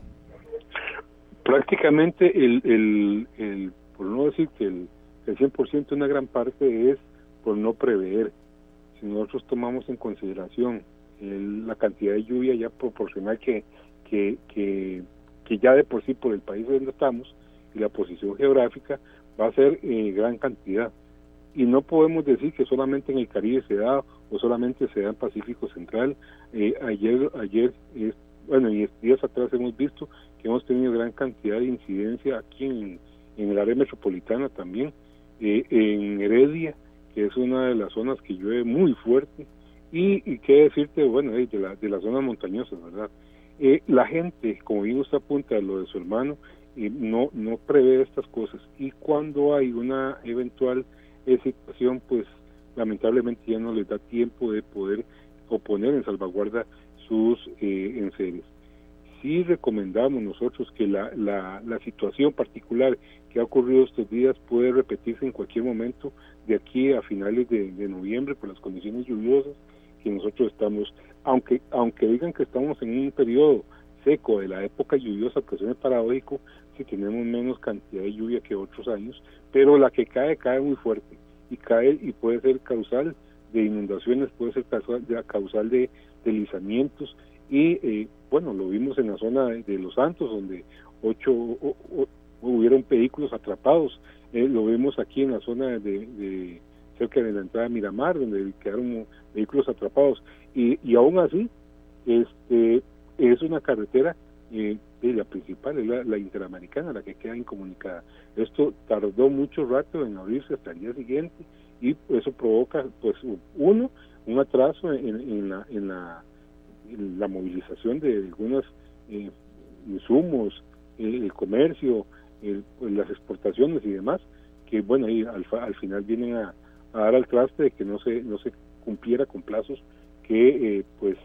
Prácticamente, el, el, el por no decir que el, el 100%, una gran parte es por no prever si nosotros tomamos en consideración la cantidad de lluvia ya proporcional que, que, que, ya de por sí por el país donde estamos y la posición geográfica va a ser en gran cantidad. Y no podemos decir que solamente en el Caribe se da o solamente se da en Pacífico Central. Eh, ayer, ayer bueno, y días atrás hemos visto que hemos tenido gran cantidad de incidencia aquí en, en el área metropolitana también eh, en Heredia, que es una de las zonas que llueve muy fuerte, y, y qué decirte, bueno, de, la, de las zonas montañosas, ¿verdad? Eh, la gente, como bien usted apunta a lo de su hermano, eh, no, no prevé estas cosas y cuando hay una eventual situación, pues lamentablemente ya no les da tiempo de poder oponer en salvaguarda sus eh, enseres. Sí recomendamos nosotros que la, la, la situación particular que ha ocurrido estos días puede repetirse en cualquier momento de aquí a finales de, noviembre por las condiciones lluviosas que nosotros estamos, aunque, aunque digan que estamos en un periodo seco de la época lluviosa, que suena paradójico, si tenemos menos cantidad de lluvia que otros años, pero la que cae, cae muy fuerte y cae y puede ser causal de inundaciones, puede ser causal causal de deslizamientos y eh, bueno, lo vimos en la zona de, Los Santos, donde ocho o, hubieron vehículos atrapados, eh, lo vemos aquí en la zona de, de cerca de la entrada de Miramar, donde quedaron vehículos atrapados. Y, y aún así, este es una carretera, eh, la principal, es la, interamericana, la que queda incomunicada. Esto tardó mucho rato en abrirse hasta el día siguiente y eso provoca, pues, uno, un atraso en, en, la, en, la, la movilización de algunos eh, insumos, el, el comercio, el, las exportaciones y demás, que bueno, ahí al, al final vienen a, dar al traste de que no se no se cumpliera con plazos que eh, pues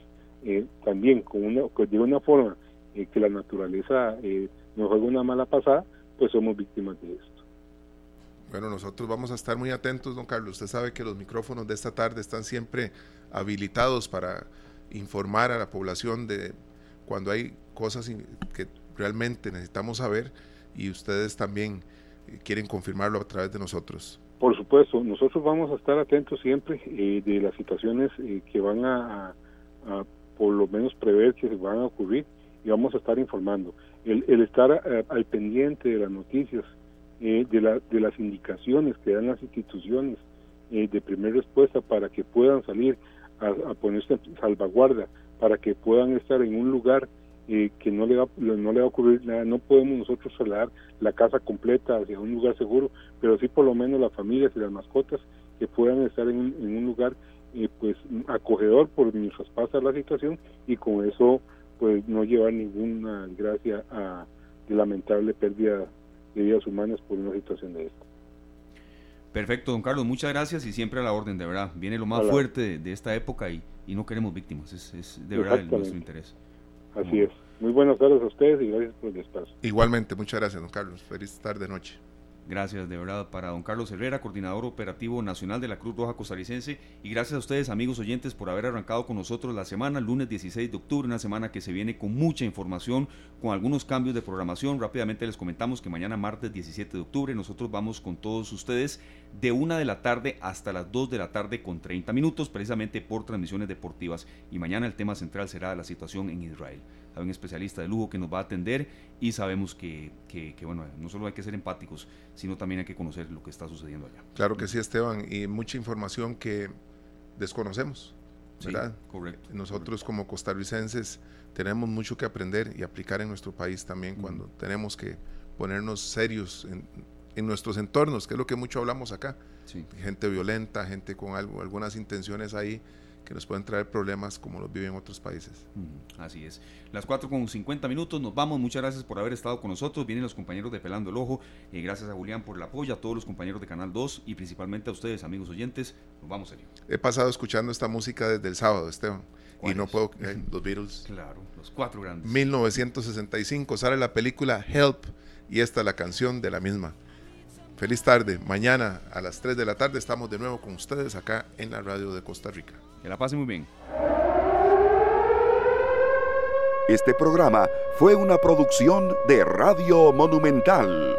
eh, también con una de una forma eh, que la naturaleza eh, nos juega una mala pasada pues somos víctimas de esto.
Bueno nosotros vamos a estar muy atentos don Carlos. Usted sabe que los micrófonos de esta tarde están siempre habilitados para informar a la población de cuando hay cosas que realmente necesitamos saber y ustedes también quieren confirmarlo a través de nosotros
por supuesto, nosotros vamos a estar atentos siempre eh, de las situaciones eh, que van a, a, por lo menos prever que se van a ocurrir y vamos a estar informando. El, estar eh, al pendiente de las noticias, eh, de, la, de las indicaciones que dan las instituciones eh, de primera respuesta para que puedan salir a, a ponerse salvaguarda, para que puedan estar en un lugar eh, que no le, va, no le va a ocurrir nada, no podemos nosotros trasladar la casa completa hacia un lugar seguro, pero sí por lo menos las familias y las mascotas que puedan estar en, en un lugar eh, pues acogedor por mientras pasa la situación y con eso pues no llevar ninguna desgracia a de lamentable pérdida de vidas humanas por una situación de esta.
Perfecto, don Carlos, muchas gracias y siempre a la orden, de verdad. Viene lo más Hola. fuerte de, de, esta época y, y no queremos víctimas, es, es de verdad el, nuestro interés.
Así es. Muy buenas tardes a ustedes y gracias por el espacio.
Igualmente, muchas gracias, don Carlos. Feliz tarde, noche.
Gracias de verdad para don Carlos Herrera, coordinador operativo nacional de la Cruz Roja Costarricense. Y gracias a ustedes, amigos oyentes, por haber arrancado con nosotros la semana, lunes 16 de octubre, una semana que se viene con mucha información, con algunos cambios de programación. Rápidamente les comentamos que mañana, martes 17 de octubre, nosotros vamos con todos ustedes de una de la tarde hasta las 2 de la tarde con 30 minutos, precisamente por transmisiones deportivas. Y mañana el tema central será la situación en Israel hay un especialista de lujo que nos va a atender y sabemos que, que, que, bueno, no solo hay que ser empáticos, sino también hay que conocer lo que está sucediendo allá.
Claro que sí, Esteban, y mucha información que desconocemos, ¿verdad?
Sí, correcto.
Nosotros
correcto.
como costarricenses tenemos mucho que aprender y aplicar en nuestro país también cuando tenemos que ponernos serios en, en, nuestros entornos, que es lo que mucho hablamos acá.
Sí.
Gente violenta, gente con algo, algunas intenciones ahí que nos pueden traer problemas como los viven en otros países.
Mm, así es. Las 4 con 50 minutos, nos vamos. Muchas gracias por haber estado con nosotros. Vienen los compañeros de Pelando el Ojo. Eh, gracias a Julián por el apoyo, a todos los compañeros de Canal 2 y principalmente a ustedes, amigos oyentes. Nos vamos, serio.
He pasado escuchando esta música desde el sábado, Esteban. Y no puedo. Eh, los Beatles.
Claro, los cuatro grandes.
1965 sale la película Help y esta es la canción de la misma. Feliz tarde. Mañana a las 3 de la tarde estamos de nuevo con ustedes acá en la radio de Costa Rica.
Que la pasen muy bien.
Este programa fue una producción de Radio Monumental.